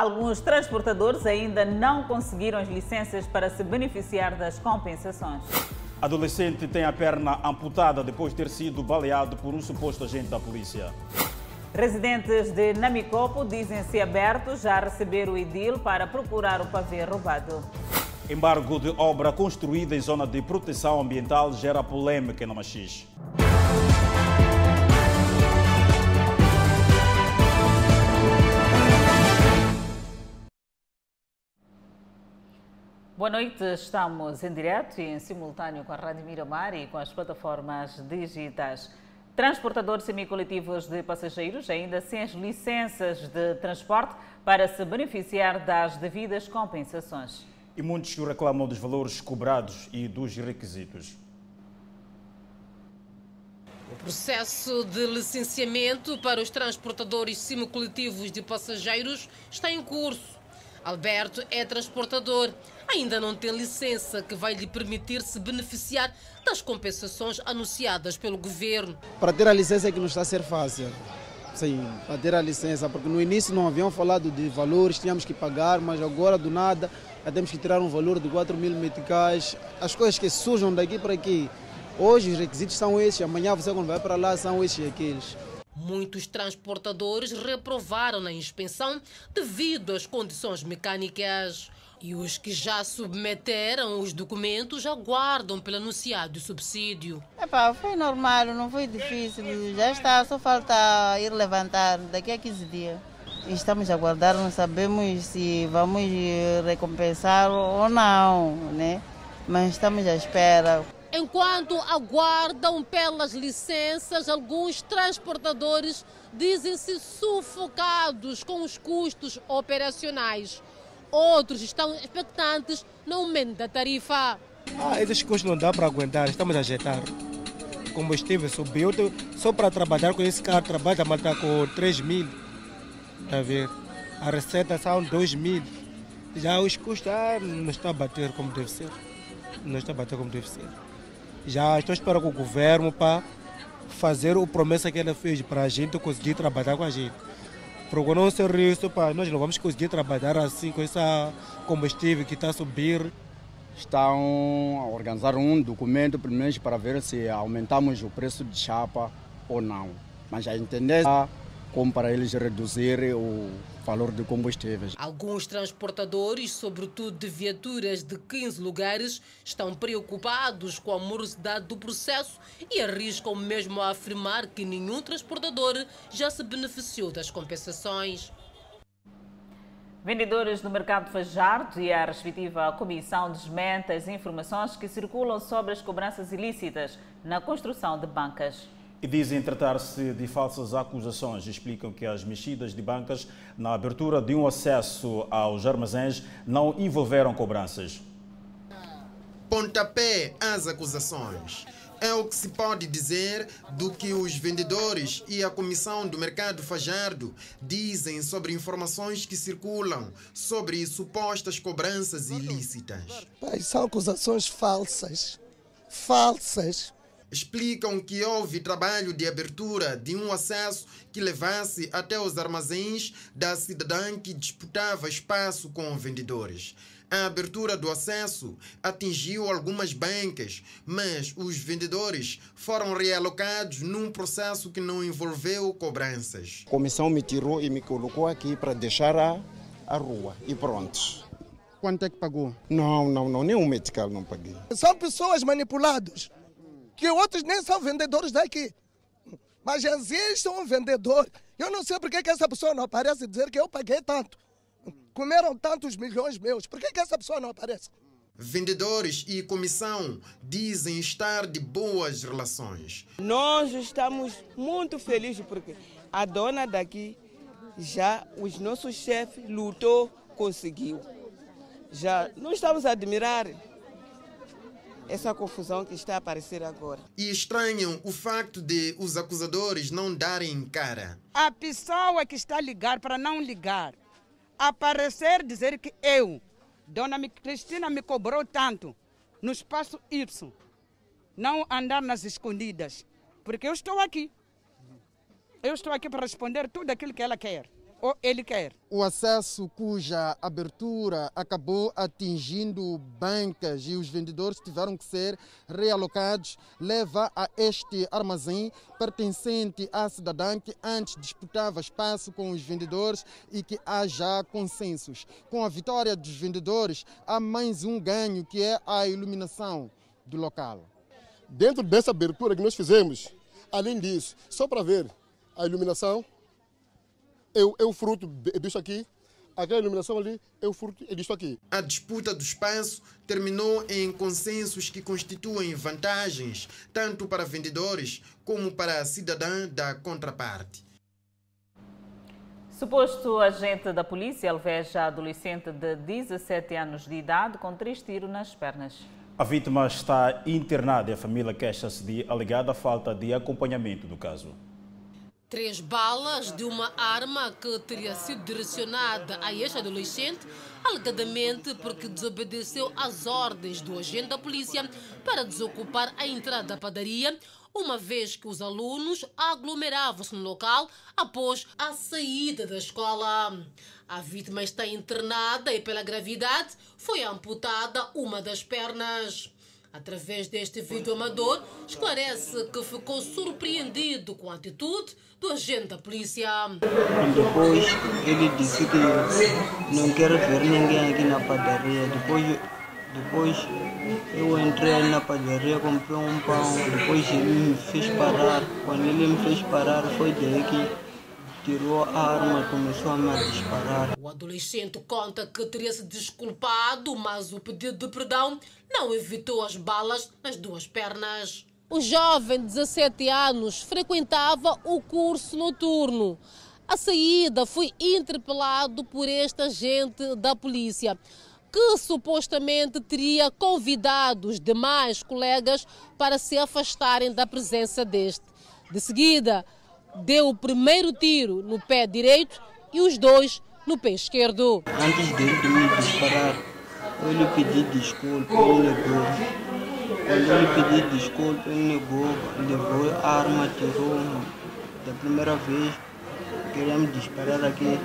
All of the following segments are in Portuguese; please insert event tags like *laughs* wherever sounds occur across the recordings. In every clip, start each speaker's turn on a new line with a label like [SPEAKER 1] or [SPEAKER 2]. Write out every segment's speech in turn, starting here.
[SPEAKER 1] Alguns transportadores ainda não conseguiram as licenças para se beneficiar das compensações.
[SPEAKER 2] Adolescente tem a perna amputada depois de ter sido baleado por um suposto agente da polícia.
[SPEAKER 1] Residentes de Namicopo dizem-se abertos a receber o IDIL para procurar o pavê roubado.
[SPEAKER 2] Embargo de obra construída em zona de proteção ambiental gera polêmica no Machis.
[SPEAKER 1] Boa noite, estamos em direto e em simultâneo com a Rádio Miramar e com as plataformas digitais. Transportadores semicoletivos de passageiros ainda sem as licenças de transporte para se beneficiar das devidas compensações.
[SPEAKER 2] E muitos reclamam dos valores cobrados e dos requisitos.
[SPEAKER 3] O processo de licenciamento para os transportadores semicoletivos de passageiros está em curso. Alberto é transportador ainda não tem licença que vai lhe permitir se beneficiar das compensações anunciadas pelo governo.
[SPEAKER 4] Para ter a licença é que não está a ser fácil. Sim, para ter a licença, porque no início não haviam falado de valores, tínhamos que pagar, mas agora do nada já temos que tirar um valor de 4 mil meticais. As coisas que surjam daqui para aqui. Hoje os requisitos são esses, amanhã você quando vai para lá são esses e aqueles.
[SPEAKER 3] Muitos transportadores reprovaram na inspeção devido às condições mecânicas. E os que já submeteram os documentos aguardam pelo anunciado subsídio.
[SPEAKER 5] Epá, foi normal, não foi difícil. Já está, só falta ir levantar daqui a 15 dias. Estamos a aguardar, não sabemos se vamos recompensar ou não, né? Mas estamos à espera.
[SPEAKER 3] Enquanto aguardam pelas licenças, alguns transportadores dizem-se sufocados com os custos operacionais. Outros estão expectantes no aumento da tarifa.
[SPEAKER 6] Ah, esses custos não dá para aguentar, estamos a ajeitar. O combustível subiu, só para trabalhar com esse carro, trabalha mas está com 3 mil. Está a ver? A receita são 2 mil. Já os custos ah, não estão a bater como deve ser. Não está a bater como deve ser. Já estou esperando o governo para fazer a promessa que ele fez para a gente conseguir trabalhar com a gente. Porque não ser isso, pá, nós não vamos conseguir trabalhar assim com esse combustível que está a subir.
[SPEAKER 7] Estão a organizar um documento, primeiro, para ver se aumentamos o preço de chapa ou não. Mas a entender como para eles reduzir o valor de combustíveis.
[SPEAKER 3] Alguns transportadores, sobretudo de viaturas de 15 lugares, estão preocupados com a morosidade do processo e arriscam mesmo a afirmar que nenhum transportador já se beneficiou das compensações.
[SPEAKER 1] Vendedores do mercado Fajardo e a respectiva comissão desmente as informações que circulam sobre as cobranças ilícitas na construção de bancas.
[SPEAKER 2] E dizem tratar-se de falsas acusações. Explicam que as mexidas de bancas na abertura de um acesso aos armazéns não envolveram cobranças.
[SPEAKER 8] Pontapé às acusações. É o que se pode dizer do que os vendedores e a Comissão do Mercado Fajardo dizem sobre informações que circulam sobre supostas cobranças ilícitas.
[SPEAKER 9] Pai, são acusações falsas. Falsas
[SPEAKER 8] explicam que houve trabalho de abertura de um acesso que levasse até os armazéns da cidadã que disputava espaço com vendedores. A abertura do acesso atingiu algumas bancas, mas os vendedores foram realocados num processo que não envolveu cobranças.
[SPEAKER 10] A comissão me tirou e me colocou aqui para deixar a, a rua e pronto.
[SPEAKER 4] Quanto é que pagou?
[SPEAKER 10] Não, não, não, nem um medical não paguei.
[SPEAKER 9] São pessoas manipuladas que outros nem são vendedores daqui. Mas existe um vendedor. Eu não sei por que, essa pessoa não aparece dizer que eu paguei tanto. Comeram tantos milhões meus. Por que, que essa pessoa não aparece?
[SPEAKER 8] Vendedores e comissão dizem estar de boas relações.
[SPEAKER 11] Nós estamos muito felizes porque a dona daqui já, os nossos chefes, lutou, conseguiu. Já não estamos a admirar essa confusão que está a aparecer agora.
[SPEAKER 8] E estranham o facto de os acusadores não darem cara.
[SPEAKER 12] A pessoa que está a ligar para não ligar, aparecer dizer que eu, Dona Cristina, me cobrou tanto no espaço Y, não andar nas escondidas, porque eu estou aqui. Eu estou aqui para responder tudo aquilo que ela quer. Ou ele quer.
[SPEAKER 8] O acesso cuja abertura acabou atingindo bancas e os vendedores tiveram que ser realocados leva a este armazém pertencente à cidadã que antes disputava espaço com os vendedores e que há já consensos. Com a vitória dos vendedores, há mais um ganho que é a iluminação do local.
[SPEAKER 13] Dentro dessa abertura que nós fizemos, além disso, só para ver a iluminação, é, é o fruto disso aqui. Aquela iluminação ali é o fruto disso aqui.
[SPEAKER 8] A disputa do espaço terminou em consensos que constituem vantagens tanto para vendedores como para a cidadã da contraparte.
[SPEAKER 1] Suposto agente da polícia alveja adolescente de 17 anos de idade com três tiros nas pernas.
[SPEAKER 2] A vítima está internada e a família queixa-se de alegada falta de acompanhamento do caso.
[SPEAKER 3] Três balas de uma arma que teria sido direcionada a este adolescente, alegadamente porque desobedeceu às ordens do agente da polícia para desocupar a entrada da padaria, uma vez que os alunos aglomeravam-se no local após a saída da escola. A vítima está internada e, pela gravidade, foi amputada uma das pernas. Através deste vídeo amador, esclarece que ficou surpreendido com a atitude do agente da polícia.
[SPEAKER 14] Depois ele disse que não quer ver ninguém aqui na padaria. Depois, depois eu entrei na padaria, comprei um pão. Depois ele me fez parar. Quando ele me fez parar, foi daí que tirou a arma e começou a me disparar.
[SPEAKER 3] O adolescente conta que teria se desculpado, mas o pedido de perdão não evitou as balas nas duas pernas. O jovem de 17 anos frequentava o curso noturno. A saída foi interpelado por este agente da polícia, que supostamente teria convidado os demais colegas para se afastarem da presença deste. De seguida, deu o primeiro tiro no pé direito e os dois no pé esquerdo.
[SPEAKER 14] Antes dele de me disparar, eu lhe pedi desculpa, ele negou. Quando eu lhe pedi desculpa, ele negou, levou a arma, tirou da primeira vez, queria me disparar aqui,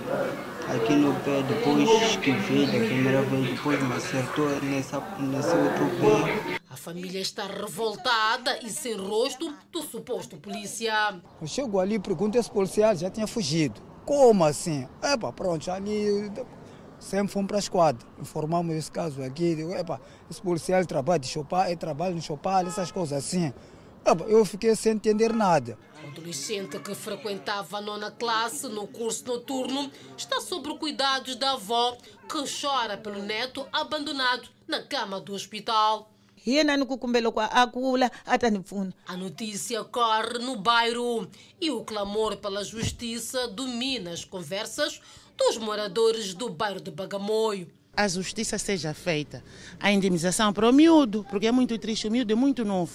[SPEAKER 14] aqui no pé, depois esquivi da primeira vez, depois me acertou nessa, nesse outro pé.
[SPEAKER 3] A família está revoltada e sem rosto do suposto polícia.
[SPEAKER 15] Eu chego ali e pergunto esse policial já tinha fugido. Como assim? Epa, pronto, ali sempre fomos para a esquadra. Informamos esse caso aqui. Epa, esse policial trabalha de chopar, ele trabalha no chopar, essas coisas assim. Epa, eu fiquei sem entender nada.
[SPEAKER 3] O adolescente que frequentava a nona classe no curso noturno está sob cuidados da avó, que chora pelo neto abandonado na cama do hospital. A notícia corre no bairro e o clamor pela justiça domina as conversas dos moradores do bairro de Bagamoio.
[SPEAKER 16] A justiça seja feita, a indenização para o miúdo, porque é muito triste, o miúdo é muito novo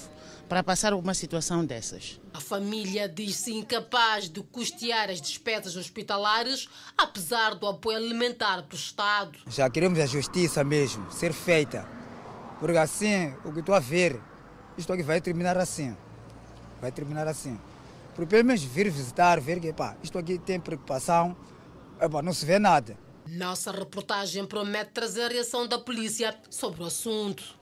[SPEAKER 16] para passar uma situação dessas.
[SPEAKER 3] A família diz-se incapaz de custear as despesas hospitalares, apesar do apoio alimentar do Estado.
[SPEAKER 15] Já queremos a justiça mesmo ser feita porque assim, o que estou a ver, isto aqui vai terminar assim. Vai terminar assim. Porque pelo menos vir visitar, ver que pá, isto aqui tem preocupação, epá, não se vê nada.
[SPEAKER 3] Nossa reportagem promete trazer a reação da polícia sobre o assunto.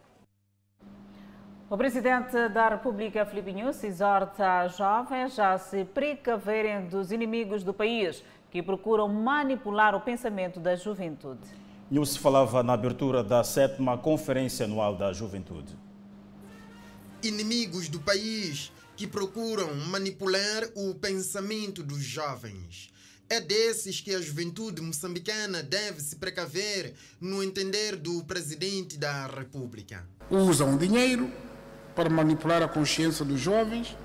[SPEAKER 1] O presidente da República, Filipe Nunes, exorta os jovens a se precaverem dos inimigos do país que procuram manipular o pensamento da juventude.
[SPEAKER 2] News falava na abertura da sétima Conferência Anual da Juventude.
[SPEAKER 8] Inimigos do país que procuram manipular o pensamento dos jovens. É desses que a juventude moçambicana deve se precaver, no entender do presidente da República.
[SPEAKER 17] Usam dinheiro para manipular a consciência dos jovens,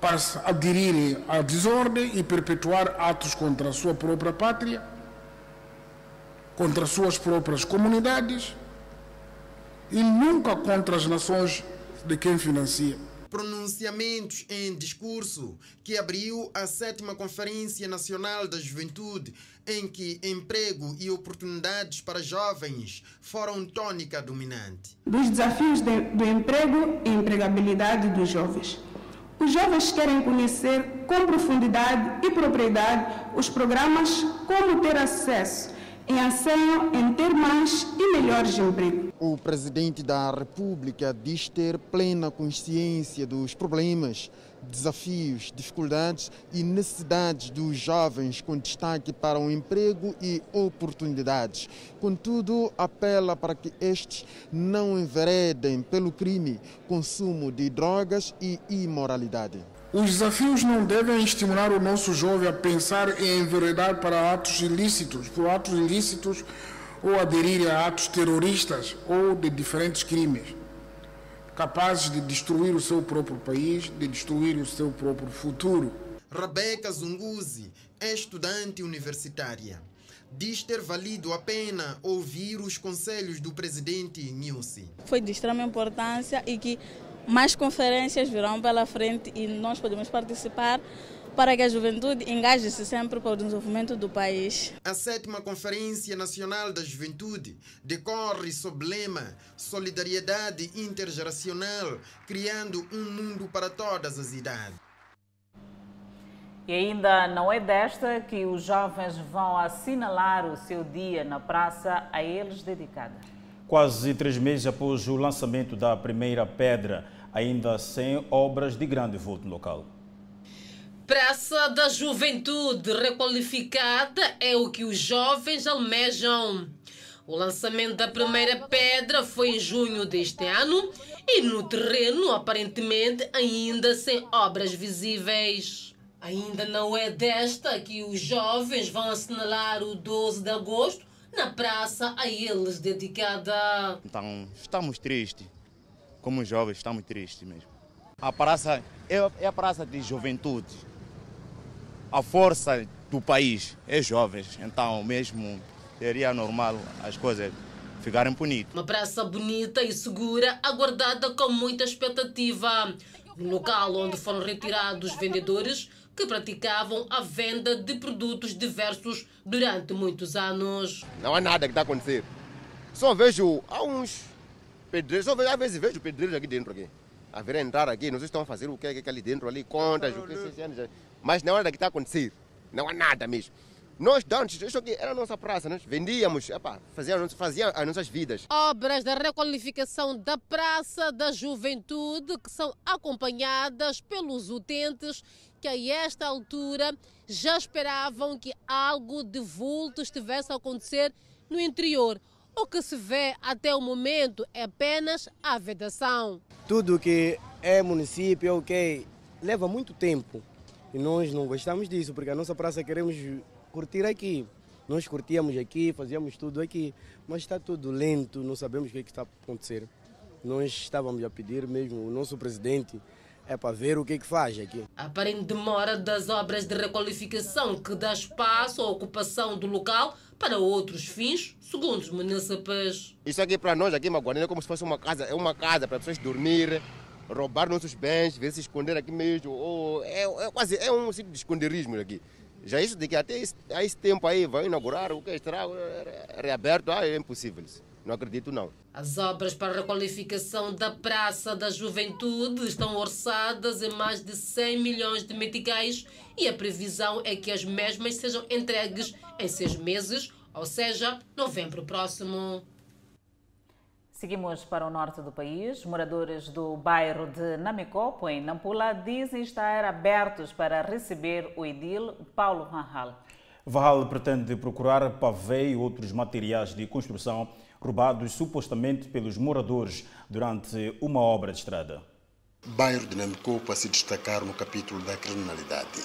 [SPEAKER 17] para aderirem à desordem e perpetuar atos contra a sua própria pátria contra suas próprias comunidades e nunca contra as nações de quem financia.
[SPEAKER 8] Pronunciamentos em discurso que abriu a sétima Conferência Nacional da Juventude, em que emprego e oportunidades para jovens foram tônica dominante.
[SPEAKER 18] Dos desafios de, do emprego e empregabilidade dos jovens. Os jovens querem conhecer com profundidade e propriedade os programas, como ter acesso em anseiam em ter mais e melhores empregos.
[SPEAKER 8] O presidente da República diz ter plena consciência dos problemas, desafios, dificuldades e necessidades dos jovens, com destaque para o emprego e oportunidades. Contudo, apela para que estes não enveredem pelo crime, consumo de drogas e imoralidade.
[SPEAKER 17] Os desafios não devem estimular o nosso jovem a pensar em enveredar para atos ilícitos, por atos ilícitos ou aderir a atos terroristas ou de diferentes crimes, capazes de destruir o seu próprio país, de destruir o seu próprio futuro.
[SPEAKER 8] Rebeca Zunguzi é estudante universitária. Diz ter valido a pena ouvir os conselhos do presidente Nilsi.
[SPEAKER 5] Foi de extrema importância e que mais conferências virão pela frente e nós podemos participar para que a juventude engaje-se sempre para o desenvolvimento do país.
[SPEAKER 8] A sétima Conferência Nacional da Juventude decorre sob lema Solidariedade Intergeracional, criando um mundo para todas as idades.
[SPEAKER 1] E ainda não é desta que os jovens vão assinalar o seu dia na praça a eles dedicada.
[SPEAKER 2] Quase três meses após o lançamento da primeira pedra, ainda sem obras de grande vulto local.
[SPEAKER 3] Praça da Juventude requalificada é o que os jovens almejam. O lançamento da primeira pedra foi em junho deste ano e no terreno, aparentemente, ainda sem obras visíveis. Ainda não é desta que os jovens vão assinalar o 12 de agosto na praça a eles dedicada.
[SPEAKER 19] Então, estamos tristes. Como jovens, estamos tristes mesmo. A praça é, é a praça de juventude. A força do país é jovens, então mesmo seria normal as coisas ficarem bonitas.
[SPEAKER 3] Uma praça bonita e segura, aguardada com muita expectativa. Um local onde foram retirados vendedores que praticavam a venda de produtos diversos durante muitos anos.
[SPEAKER 20] Não há nada que está a acontecer. Só vejo há uns pedreiros, só vejo, às vezes vejo pedreiros aqui dentro. Aqui. A ver entrar aqui, não sei se estão a fazer o que, é que ali dentro, ali, contas, o que, mas não há nada que está a acontecer. Não há nada mesmo. Nós, antes, isso aqui era a nossa praça, nós vendíamos, epa, fazíamos, fazíamos as nossas vidas.
[SPEAKER 3] Obras da requalificação da Praça da Juventude que são acompanhadas pelos utentes que a esta altura já esperavam que algo de vulto estivesse a acontecer no interior. O que se vê até o momento é apenas a vedação.
[SPEAKER 21] Tudo que é município, ok, leva muito tempo. E nós não gostamos disso, porque a nossa praça queremos curtir aqui. Nós curtíamos aqui, fazíamos tudo aqui, mas está tudo lento, não sabemos o que, é que está a acontecer. Nós estávamos a pedir mesmo o nosso presidente é para ver o que, é que faz aqui.
[SPEAKER 3] Aparente demora das obras de requalificação que dá espaço à ocupação do local para outros fins, segundo os municípios.
[SPEAKER 20] Isso aqui para nós, aqui em Maguarina, é como se fosse uma casa, é uma casa para pessoas dormir, roubar nossos bens, ver se esconder aqui mesmo. Ou é, é quase é um sítio de escondeirismo aqui. Já isso de que até esse, a esse tempo aí vai inaugurar, o que estará reaberto, ah, é impossível. Não acredito não.
[SPEAKER 3] As obras para a requalificação da Praça da Juventude estão orçadas em mais de 100 milhões de meticais e a previsão é que as mesmas sejam entregues em seis meses, ou seja, novembro próximo.
[SPEAKER 1] Seguimos para o norte do país. Moradores do bairro de Namicopo, em Nampula, dizem estar abertos para receber o edil Paulo Van
[SPEAKER 2] Vahal pretende procurar pavê e outros materiais de construção roubados supostamente pelos moradores durante uma obra de estrada.
[SPEAKER 22] Bairro de Namicopo a se destacar no capítulo da criminalidade.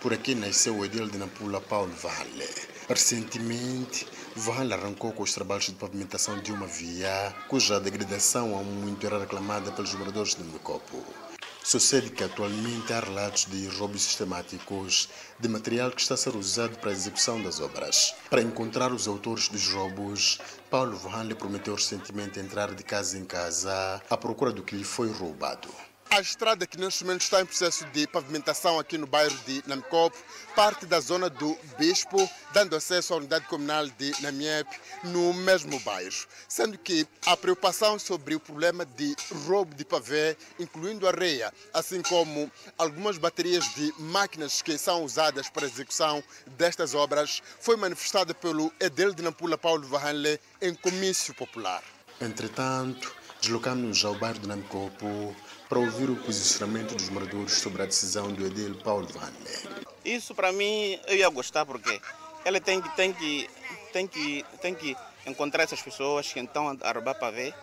[SPEAKER 22] Por aqui nasceu o edil de Nampula Paulo Valle. Recentemente, Valle arrancou com os trabalhos de pavimentação de uma via cuja degradação há muito era reclamada pelos moradores de Namicopo. Sucede que atualmente há relatos de roubos sistemáticos de material que está a ser usado para a execução das obras. Para encontrar os autores dos roubos, Paulo Vahan lhe prometeu recentemente entrar de casa em casa à procura do que lhe foi roubado. A estrada que neste momento está em processo de pavimentação aqui no bairro de Namcopo parte da zona do Bispo, dando acesso à unidade comunal de Namiep, no mesmo bairro. Sendo que há preocupação sobre o problema de roubo de pavê, incluindo areia, assim como algumas baterias de máquinas que são usadas para a execução destas obras, foi manifestada pelo Edel de Nampula Paulo Varranle em comício popular. Entretanto, deslocamos-nos ao bairro de Namcopo para ouvir o posicionamento dos moradores sobre a decisão do Edil Paulo Vanle.
[SPEAKER 23] Isso para mim eu ia gostar porque ele tem que tem que tem que tem que encontrar essas pessoas que estão a roubar para ver.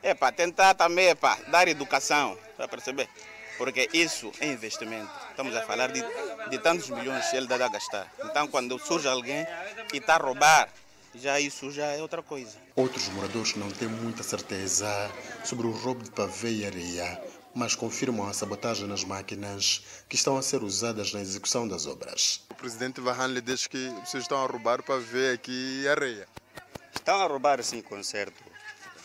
[SPEAKER 23] É para tentar também é para dar educação, para perceber? Porque isso é investimento. Estamos a falar de, de tantos milhões que ele dá a gastar. Então quando surge alguém que está a roubar, já isso já é outra coisa.
[SPEAKER 22] Outros moradores não têm muita certeza sobre o roubo de pavê e areia mas confirmam a sabotagem nas máquinas que estão a ser usadas na execução das obras.
[SPEAKER 24] O presidente Vahan lhe diz que vocês estão a roubar para ver aqui areia.
[SPEAKER 23] Estão a roubar sim, com certo.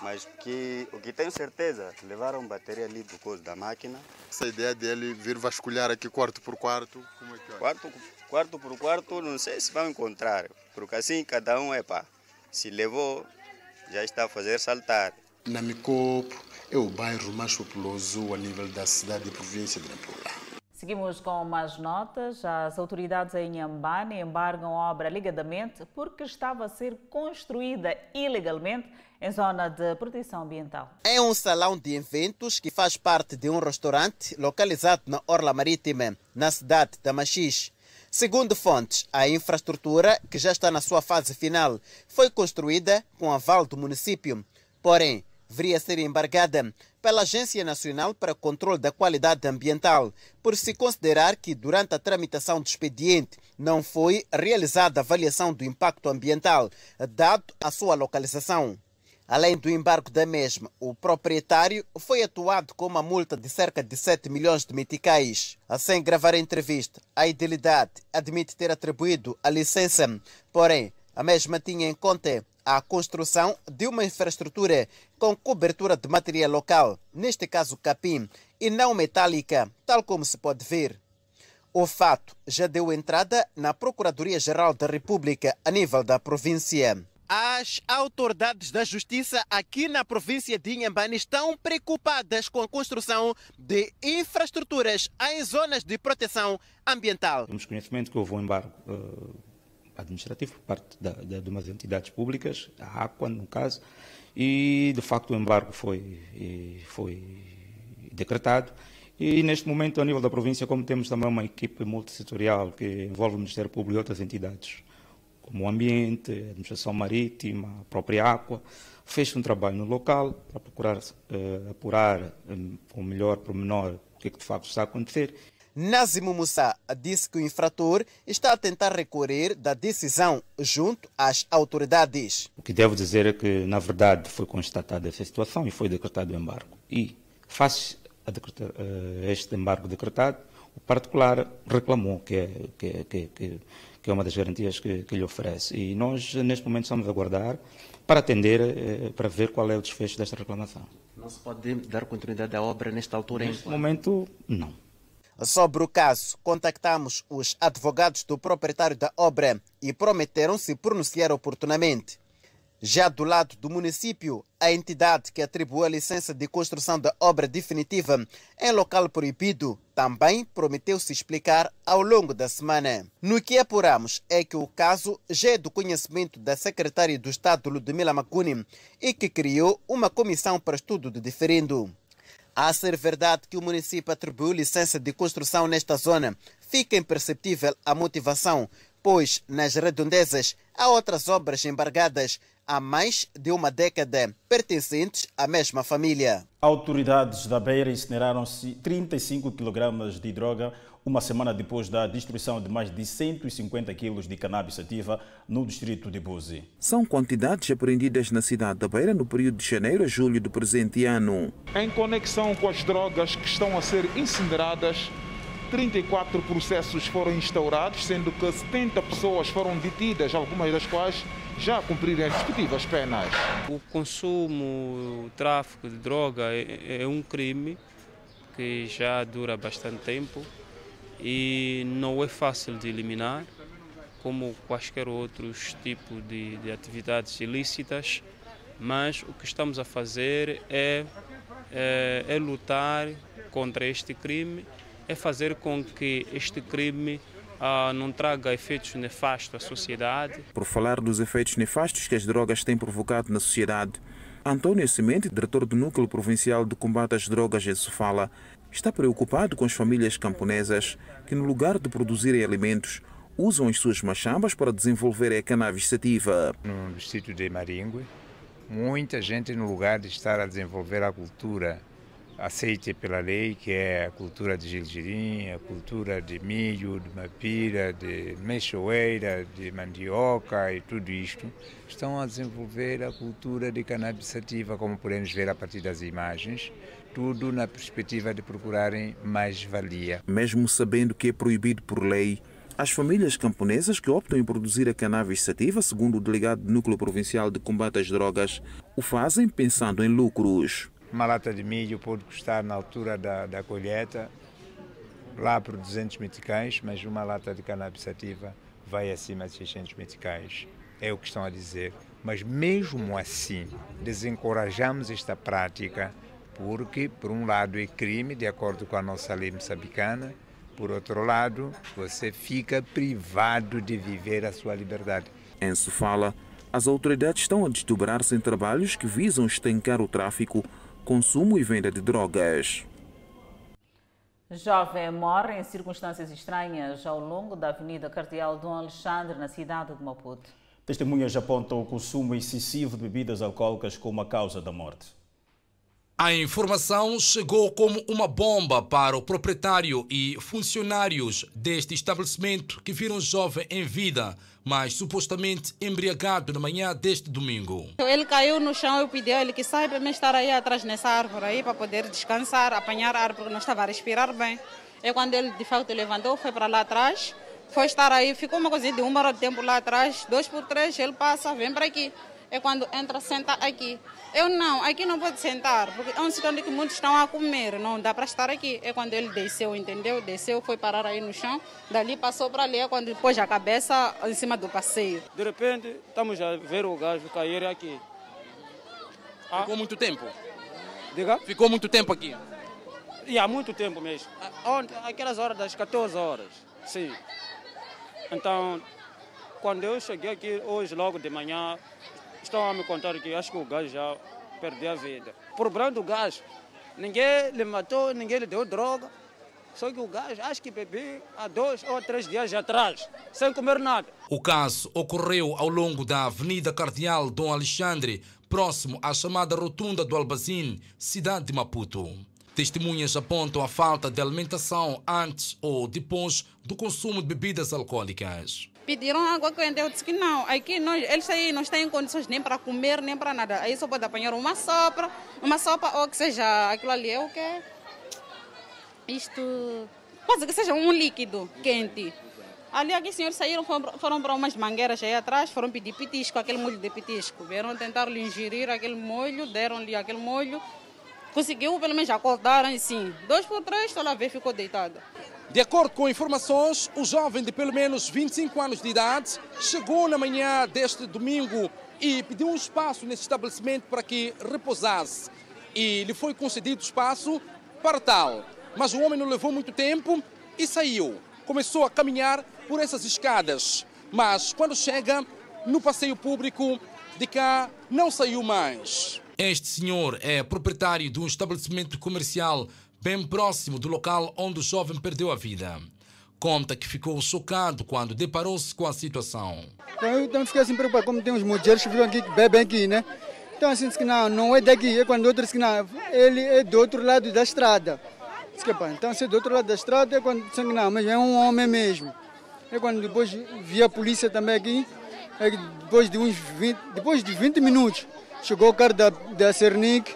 [SPEAKER 23] Mas que, o que tenho certeza, levaram bateria ali do coisa da máquina.
[SPEAKER 24] Essa ideia dele vir vasculhar aqui quarto por quarto, como é que é?
[SPEAKER 23] Quarto, quarto por quarto, não sei se vão encontrar. Porque assim cada um, é pá, se levou, já está a fazer saltar.
[SPEAKER 22] Na Micopo, é o bairro mais populoso a nível da cidade e província de Nampula.
[SPEAKER 1] Seguimos com mais notas. As autoridades em Inhambane embargam a obra alegadamente porque estava a ser construída ilegalmente em zona de proteção ambiental.
[SPEAKER 25] É um salão de eventos que faz parte de um restaurante localizado na Orla Marítima, na cidade da Machis. Segundo fontes, a infraestrutura, que já está na sua fase final, foi construída com aval do município. Porém, deveria ser embargada pela Agência Nacional para o Controle da Qualidade Ambiental, por se considerar que durante a tramitação do expediente não foi realizada avaliação do impacto ambiental, dado a sua localização. Além do embargo da mesma, o proprietário foi atuado com uma multa de cerca de 7 milhões de meticais. Sem gravar a entrevista, a Idilidade admite ter atribuído a licença, porém, a mesma tinha em conta a construção de uma infraestrutura com cobertura de material local, neste caso capim, e não metálica, tal como se pode ver. O fato já deu entrada na Procuradoria-Geral da República a nível da província. As autoridades da justiça aqui na província de Inhambane estão preocupadas com a construção de infraestruturas em zonas de proteção ambiental.
[SPEAKER 26] Temos conhecimento que houve um embargo uh, administrativo por parte da, da, de umas entidades públicas, a Aqua no caso, e de facto o embargo foi, foi decretado. E neste momento, a nível da província, como temos também uma equipe multissetorial que envolve o Ministério Público e outras entidades, como o Ambiente, a Administração Marítima, a própria Aqua, fez um trabalho no local para procurar uh, apurar um, com melhor pormenor o que, é que de facto está a acontecer
[SPEAKER 25] Nazimo Moussa disse que o infrator está a tentar recorrer da decisão junto às autoridades.
[SPEAKER 26] O que devo dizer é que, na verdade, foi constatada essa situação e foi decretado o embargo. E, face a decretar, uh, este embargo decretado, o particular reclamou que é, que, é, que, é, que é uma das garantias que, que lhe oferece. E nós, neste momento, estamos a aguardar para atender, uh, para ver qual é o desfecho desta reclamação.
[SPEAKER 27] Não se pode dar continuidade à obra nesta altura?
[SPEAKER 26] Neste momento, não.
[SPEAKER 25] Sobre o caso, contactamos os advogados do proprietário da obra e prometeram se pronunciar oportunamente. Já do lado do município, a entidade que atribuiu a licença de construção da obra definitiva em local proibido também prometeu se explicar ao longo da semana. No que apuramos é que o caso já é do conhecimento da secretária do Estado Ludmila Macuni e que criou uma comissão para estudo de diferendo. A ser verdade que o município atribuiu licença de construção nesta zona, fica imperceptível a motivação, pois nas redondezas há outras obras embargadas há mais de uma década, pertencentes à mesma família.
[SPEAKER 2] Autoridades da Beira incineraram 35 kg de droga uma semana depois da destruição de mais de 150 quilos de cannabis ativa no distrito de Buzi.
[SPEAKER 28] São quantidades apreendidas na cidade da Beira no período de janeiro a julho do presente ano.
[SPEAKER 29] Em conexão com as drogas que estão a ser incineradas, 34 processos foram instaurados, sendo que 70 pessoas foram detidas, algumas das quais já cumpriram as respectivas penas.
[SPEAKER 30] O consumo, o tráfico de droga é, é um crime
[SPEAKER 31] que já dura bastante tempo e não é fácil de eliminar, como quaisquer outros tipos de, de atividades ilícitas, mas o que estamos a fazer é, é, é lutar contra este crime, é fazer com que este crime ah, não traga efeitos nefastos à sociedade.
[SPEAKER 28] Por falar dos efeitos nefastos que as drogas têm provocado na sociedade, Antônio Semente, diretor do Núcleo Provincial de Combate às Drogas em Sofala, está preocupado com as famílias camponesas que, no lugar de produzirem alimentos, usam as suas machambas para desenvolver a cannabis sativa.
[SPEAKER 32] No distrito de Maringue, muita gente, no lugar de estar a desenvolver a cultura aceita pela lei, que é a cultura de gilgirim, a cultura de milho, de mapira, de mexoeira, de mandioca e tudo isto, estão a desenvolver a cultura de cannabis sativa, como podemos ver a partir das imagens, tudo na perspectiva de procurarem mais valia.
[SPEAKER 28] Mesmo sabendo que é proibido por lei, as famílias camponesas que optam em produzir a cannabis sativa, segundo o delegado do Núcleo Provincial de Combate às Drogas, o fazem pensando em lucros.
[SPEAKER 32] Uma lata de milho pode custar na altura da, da colheita lá por 200 meticais, mas uma lata de cannabis sativa vai acima de 600 meticais. É o que estão a dizer. Mas mesmo assim, desencorajamos esta prática porque, por um lado, é crime, de acordo com a nossa lei moçambicana, por outro lado, você fica privado de viver a sua liberdade.
[SPEAKER 28] Enso fala, as autoridades estão a desdobrar-se em trabalhos que visam estancar o tráfico, consumo e venda de drogas.
[SPEAKER 1] Jovem morre em circunstâncias estranhas ao longo da Avenida Cardeal Dom Alexandre, na cidade de Maputo.
[SPEAKER 2] Testemunhas apontam o consumo excessivo de bebidas alcoólicas como a causa da morte.
[SPEAKER 33] A informação chegou como uma bomba para o proprietário e funcionários deste estabelecimento que viram o jovem em vida, mas supostamente embriagado na manhã deste domingo.
[SPEAKER 5] Ele caiu no chão, eu pedi a ele que saia para me estar aí atrás nessa árvore aí para poder descansar, apanhar ar, porque não estava a respirar bem. E quando ele de fato levantou, foi para lá atrás, foi estar aí, ficou uma coisa de uma hora de tempo lá atrás, dois por três, ele passa, vem para aqui. É quando entra, senta aqui. Eu não, aqui não pode sentar, porque é um sítio onde muitos estão a comer, não dá para estar aqui. É quando ele desceu, entendeu? Desceu, foi parar aí no chão, dali passou para ali, é quando pôs a cabeça em cima do passeio.
[SPEAKER 34] De repente, estamos a ver o gajo cair aqui.
[SPEAKER 33] Ah. Ficou muito tempo?
[SPEAKER 34] Diga?
[SPEAKER 33] Ficou muito tempo aqui?
[SPEAKER 34] E há muito tempo mesmo. Ontem, aquelas horas das 14 horas, sim. Então, quando eu cheguei aqui hoje, logo de manhã, estão a me contar que acho que o gajo já perdeu a vida. Por brando do gajo, ninguém lhe matou, ninguém lhe deu droga. Só que o gajo acho que bebeu há dois ou três dias atrás, sem comer nada.
[SPEAKER 33] O caso ocorreu ao longo da Avenida Cardeal Dom Alexandre, próximo à chamada Rotunda do Albazin, cidade de Maputo. Testemunhas apontam a falta de alimentação antes ou depois do consumo de bebidas alcoólicas.
[SPEAKER 5] Pediram água quente, eu disse que não. Aqui nós, eles aí não têm condições nem para comer, nem para nada. Aí só pode apanhar uma sopa, uma sopa ou que seja aquilo ali é o quê? Isto, quase que seja um líquido quente. Ali aqui os senhores saíram, foram, foram para umas mangueiras aí atrás, foram pedir pitisco, aquele molho de pitisco. Vieram tentar lhe ingerir aquele molho, deram-lhe aquele molho. Conseguiu pelo menos acordar assim. Dois por três, estou lá ver, ficou deitada.
[SPEAKER 33] De acordo com informações, o jovem de pelo menos 25 anos de idade chegou na manhã deste domingo e pediu um espaço nesse estabelecimento para que repousasse. E lhe foi concedido espaço para tal. Mas o homem não levou muito tempo e saiu. Começou a caminhar por essas escadas. Mas quando chega no passeio público, de cá não saiu mais. Este senhor é proprietário de um estabelecimento comercial bem próximo do local onde o jovem perdeu a vida. Conta que ficou chocado quando deparou-se com a situação.
[SPEAKER 35] Então, eu então fiquei assim preocupado, como tem uns mulheres que ficam aqui, que bebem aqui, né? Então assim, disse que não, não é daqui, é quando outro disse que não, ele é do outro lado da estrada. Disse que, então se é do outro lado da estrada, é quando disse que não, mas é um homem mesmo. É quando depois vi a polícia também aqui, é depois de uns 20, depois de 20 minutos, chegou o cara da, da Cernic,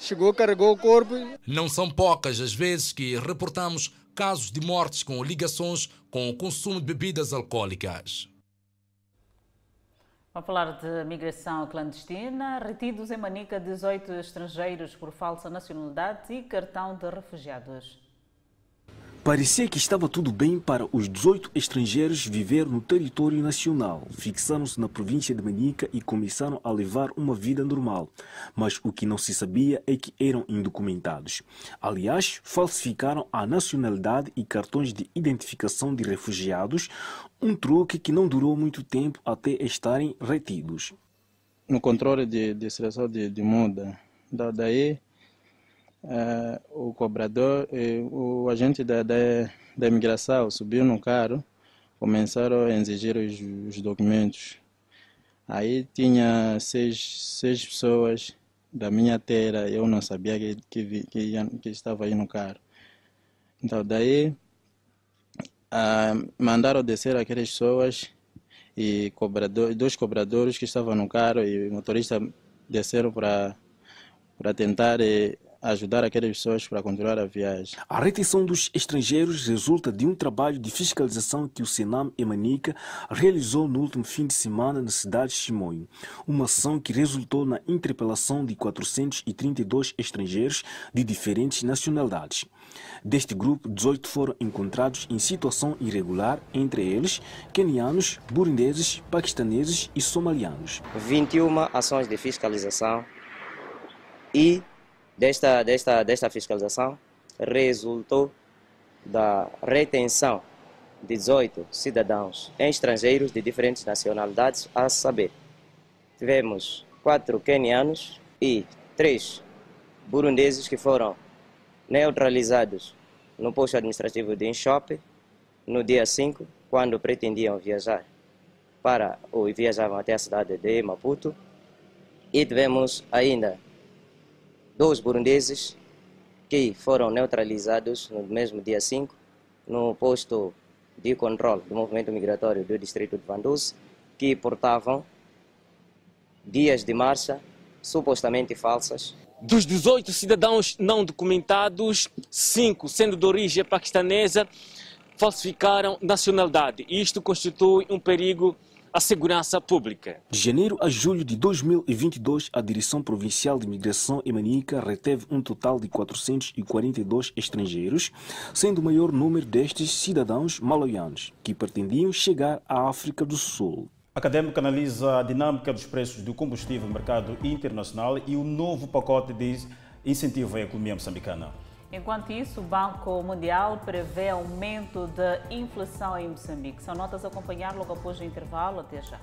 [SPEAKER 35] chegou, carregou o corpo.
[SPEAKER 33] Não são poucas as vezes que reportamos casos de mortes com ligações com o consumo de bebidas alcoólicas.
[SPEAKER 1] Vamos falar de migração clandestina. Retidos em Manica 18 estrangeiros por falsa nacionalidade e cartão de refugiados.
[SPEAKER 36] Parecia que estava tudo bem para os 18 estrangeiros viver no território nacional. Fixaram-se na província de Manica e começaram a levar uma vida normal. Mas o que não se sabia é que eram indocumentados. Aliás, falsificaram a nacionalidade e cartões de identificação de refugiados, um truque que não durou muito tempo até estarem retidos.
[SPEAKER 37] No controle de, de seleção de, de muda, da, daí Uh, o cobrador, eh, o agente da, da, da imigração subiu no carro, começaram a exigir os, os documentos. Aí tinha seis, seis pessoas da minha terra, eu não sabia que, que, que, que estava aí no carro. Então, daí uh, mandaram descer aquelas pessoas e cobrador, dois cobradores que estavam no carro e o motorista desceram para tentar. Eh, ajudar aquelas pessoas para continuar a viagem.
[SPEAKER 36] A retenção dos estrangeiros resulta de um trabalho de fiscalização que o Senam Emanica realizou no último fim de semana na cidade de Chimoio. Uma ação que resultou na interpelação de 432 estrangeiros de diferentes nacionalidades. Deste grupo, 18 foram encontrados em situação irregular, entre eles quenianos, burundeses, paquistaneses e somalianos.
[SPEAKER 38] 21 ações de fiscalização e desta, desta, desta fiscalização resultou da retenção de 18 cidadãos estrangeiros de diferentes nacionalidades, a saber, tivemos quatro quenianos e três burundeses que foram neutralizados no posto administrativo de Inchope no dia 5, quando pretendiam viajar para ou viajavam até a cidade de Maputo. E tivemos ainda dois burundeses que foram neutralizados no mesmo dia 5 no posto de controle do movimento migratório do distrito de Vanduz, que portavam guias de marcha supostamente falsas.
[SPEAKER 39] Dos 18 cidadãos não documentados, cinco, sendo de origem paquistanesa, falsificaram nacionalidade. Isto constitui um perigo a segurança pública.
[SPEAKER 36] De janeiro a julho de 2022, a Direção Provincial de Imigração e Manica reteve um total de 442 estrangeiros, sendo o maior número destes cidadãos maloianos, que pretendiam chegar à África do Sul.
[SPEAKER 2] Académico analisa a dinâmica dos preços do combustível no mercado internacional e o novo pacote de incentivo à economia moçambicana.
[SPEAKER 1] Enquanto isso, o Banco Mundial prevê aumento da inflação em Moçambique. São notas a acompanhar logo após o intervalo. Até já.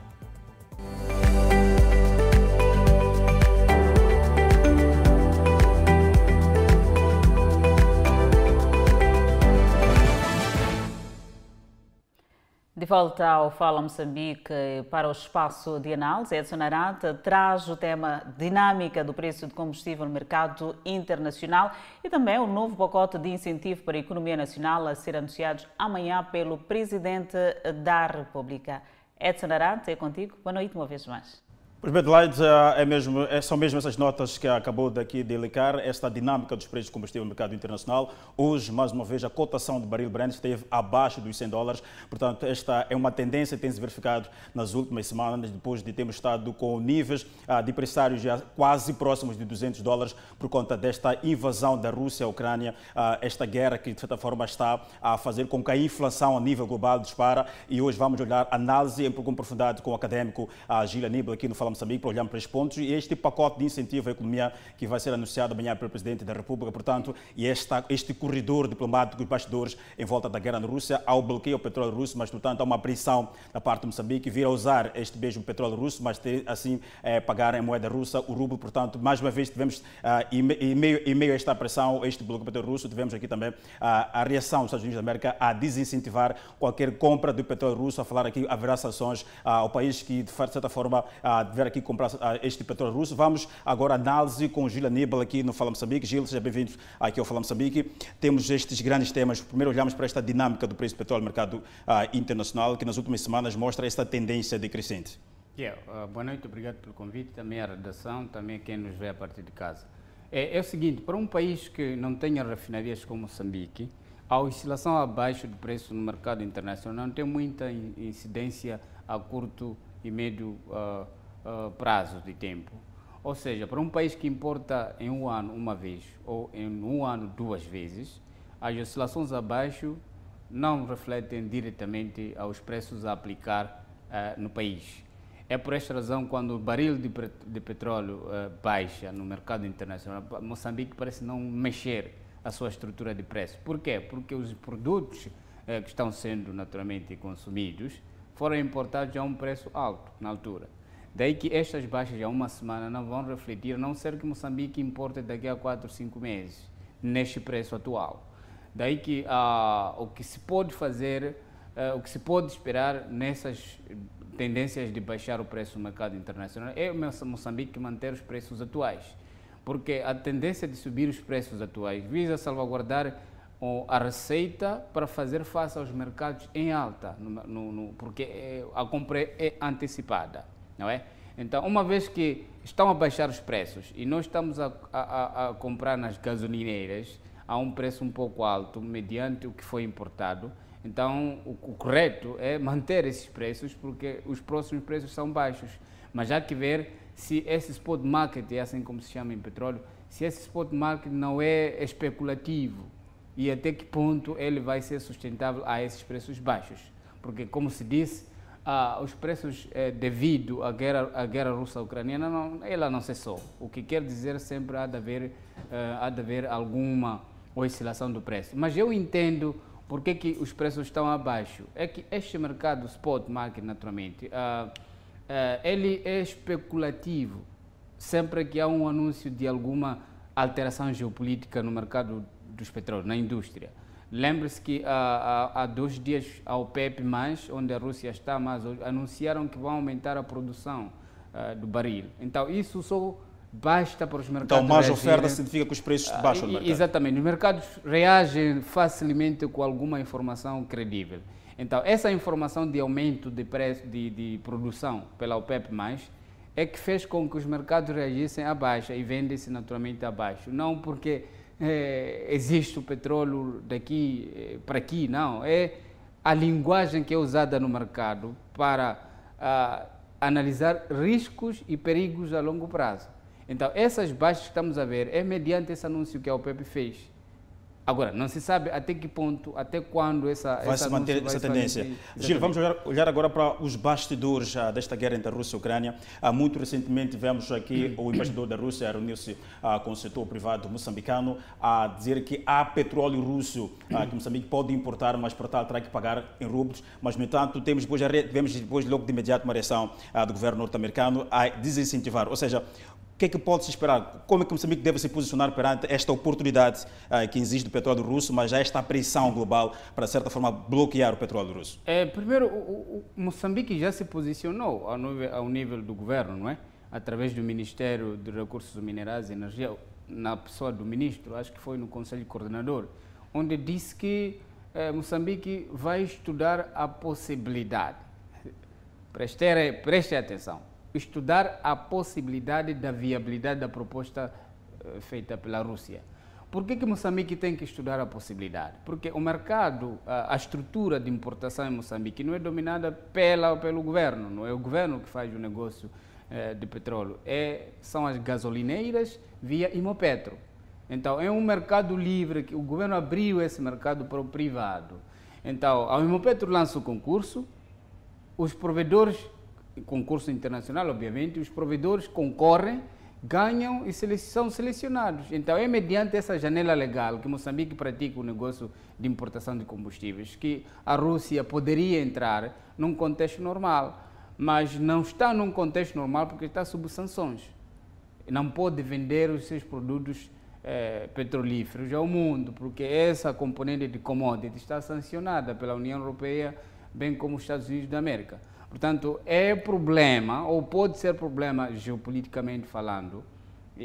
[SPEAKER 1] De volta ao Fala Moçambique para o espaço de análise, Edson Aranta traz o tema dinâmica do preço de combustível no mercado internacional e também o novo pacote de incentivo para a economia nacional a ser anunciado amanhã pelo Presidente da República. Edson Aranta, é contigo. Boa noite uma vez mais.
[SPEAKER 2] Pois bem, Adelaide, é mesmo, é, são mesmo essas notas que acabou daqui de ligar, esta dinâmica dos preços de combustível no mercado internacional. Hoje, mais uma vez, a cotação do barril Brent esteve abaixo dos 100 dólares. Portanto, esta é uma tendência que tem se verificado nas últimas semanas, depois de termos estado com níveis ah, de pressários já quase próximos de 200 dólares por conta desta invasão da Rússia à Ucrânia, ah, esta guerra que, de certa forma, está a fazer com que a inflação a nível global dispara. E hoje vamos olhar análise em profundidade com o académico ah, Gil Aníbal aqui no Fala Moçambique para olhar para estes pontos e este pacote de incentivo à economia que vai ser anunciado amanhã pelo Presidente da República, portanto, e esta, este corredor diplomático dos bastidores em volta da guerra na Rússia, ao bloqueio ao petróleo russo, mas, portanto, há uma apreensão da parte de Moçambique vir a usar este mesmo petróleo russo, mas ter, assim é, pagar em moeda russa o rublo, portanto, mais uma vez tivemos, ah, em, meio, em meio a esta pressão, este bloqueio petróleo russo, tivemos aqui também a reação dos Estados Unidos da América a desincentivar qualquer compra do petróleo russo, a falar aqui haverá sanções ah, ao país que, de certa forma, ah, deverá aqui comprar este petróleo russo. Vamos agora à análise com o Gil Aníbal aqui no Fala Moçambique. Gil, seja bem-vindo aqui ao Fala Moçambique. Temos estes grandes temas. Primeiro olhamos para esta dinâmica do preço do petróleo no mercado uh, internacional, que nas últimas semanas mostra esta tendência decrescente.
[SPEAKER 40] Yeah, uh, boa noite, obrigado pelo convite, também a redação, também quem nos vê a partir de casa. É, é o seguinte, para um país que não tenha refinarias como Moçambique, a oscilação abaixo do preço no mercado internacional não tem muita incidência a curto e médio uh, uh, prazo de tempo. Ou seja, para um país que importa em um ano uma vez ou em um ano duas vezes, as oscilações abaixo não refletem diretamente aos preços a aplicar uh, no país. É por esta razão, quando o barril de, de petróleo uh, baixa no mercado internacional, Moçambique parece não mexer a sua estrutura de preço. Por quê? Porque os produtos uh, que estão sendo naturalmente consumidos foram importados a um preço alto na altura. Daí que estas baixas há uma semana não vão refletir, a não ser que Moçambique importe daqui a 4, 5 meses, neste preço atual. Daí que ah, o que se pode fazer, ah, o que se pode esperar nessas tendências de baixar o preço no mercado internacional é Moçambique manter os preços atuais. Porque a tendência de subir os preços atuais visa salvaguardar a receita para fazer face aos mercados em alta, no, no, porque é, a compra é antecipada, não é? Então, uma vez que estão a baixar os preços e nós estamos a, a, a comprar nas gasolineiras, a um preço um pouco alto, mediante o que foi importado. Então, o, o correto é manter esses preços, porque os próximos preços são baixos. Mas há que ver se esse spot market, é assim como se chama em petróleo, se esse spot market não é especulativo e até que ponto ele vai ser sustentável a esses preços baixos. Porque, como se disse, ah, os preços eh, devido à guerra, à guerra russa-ucraniana, não, ela não cessou. O que quer dizer sempre há de haver, eh, há de haver alguma oscilação do preço. Mas eu entendo por que, que os preços estão abaixo. É que este mercado spot market, naturalmente, uh, uh, ele é especulativo sempre que há um anúncio de alguma alteração geopolítica no mercado dos petróleos, na indústria. Lembre-se que há, há, há, dois dias a OPEP+, onde a Rússia está, mas anunciaram que vão aumentar a produção uh, do barril. Então, isso só basta para os mercados
[SPEAKER 2] Então, mais oferta significa que os preços baixam no mercado.
[SPEAKER 40] Exatamente. Os mercados reagem facilmente com alguma informação credível. Então, essa informação de aumento de preço de, de produção pela OPEP+, é que fez com que os mercados reagissem à baixa e vendem-se naturalmente abaixo. Não porque é, existe o petróleo daqui é, para aqui, não. É a linguagem que é usada no mercado para ah, analisar riscos e perigos a longo prazo. Então, essas baixas que estamos a ver é mediante esse anúncio que a OPEP fez. Agora, não se sabe até que ponto, até quando essa
[SPEAKER 2] vai se manter essa tendência. Gil, vamos olhar, olhar, agora para os bastidores uh, desta guerra entre a Rússia e a Ucrânia. Uh, muito recentemente vemos aqui o embaixador da Rússia reunir-se uh, com o setor privado moçambicano a dizer que há petróleo russo que Moçambique pode importar, mas para tal terá que pagar em rublos. Mas, no entanto, temos depois, vemos depois logo de imediato uma reação do governo norte-americano a desincentivar. Ou seja, o que é que pode-se esperar? Como é que Moçambique deve se posicionar perante esta oportunidade uh, que existe do petróleo russo, mas já esta pressão global para, de certa forma, bloquear o petróleo russo?
[SPEAKER 40] É, primeiro, o, o Moçambique já se posicionou ao nível, ao nível, do governo, não é? Através do Ministério de Recursos Minerais e Energia, na pessoa do ministro, acho que foi no Conselho Coordenador, onde disse que eh, Moçambique vai estudar a possibilidade. Preste, preste atenção estudar a possibilidade da viabilidade da proposta uh, feita pela Rússia. Por que, que Moçambique tem que estudar a possibilidade? Porque o mercado, a, estrutura de importação em Moçambique não é dominada pela, pelo governo, não é o governo que faz o negócio uh, de petróleo, é, são as gasolineiras via Imopetro. Então, é um mercado livre, que o governo abriu esse mercado para o privado. Então, a Imopetro lança o concurso, os provedores concurso internacional, obviamente, os provedores concorrem, ganham e são selecionados. Então, é mediante essa janela legal que Moçambique pratica o negócio de importação de combustíveis que a Rússia poderia entrar num contexto normal, mas não está num contexto normal porque está sob sanções. Não pode vender os seus produtos eh, petrolíferos ao mundo, porque essa componente de commodity está sancionada pela União Europeia, bem como os Estados Unidos da América. Portanto, é problema, ou pode ser problema geopoliticamente falando,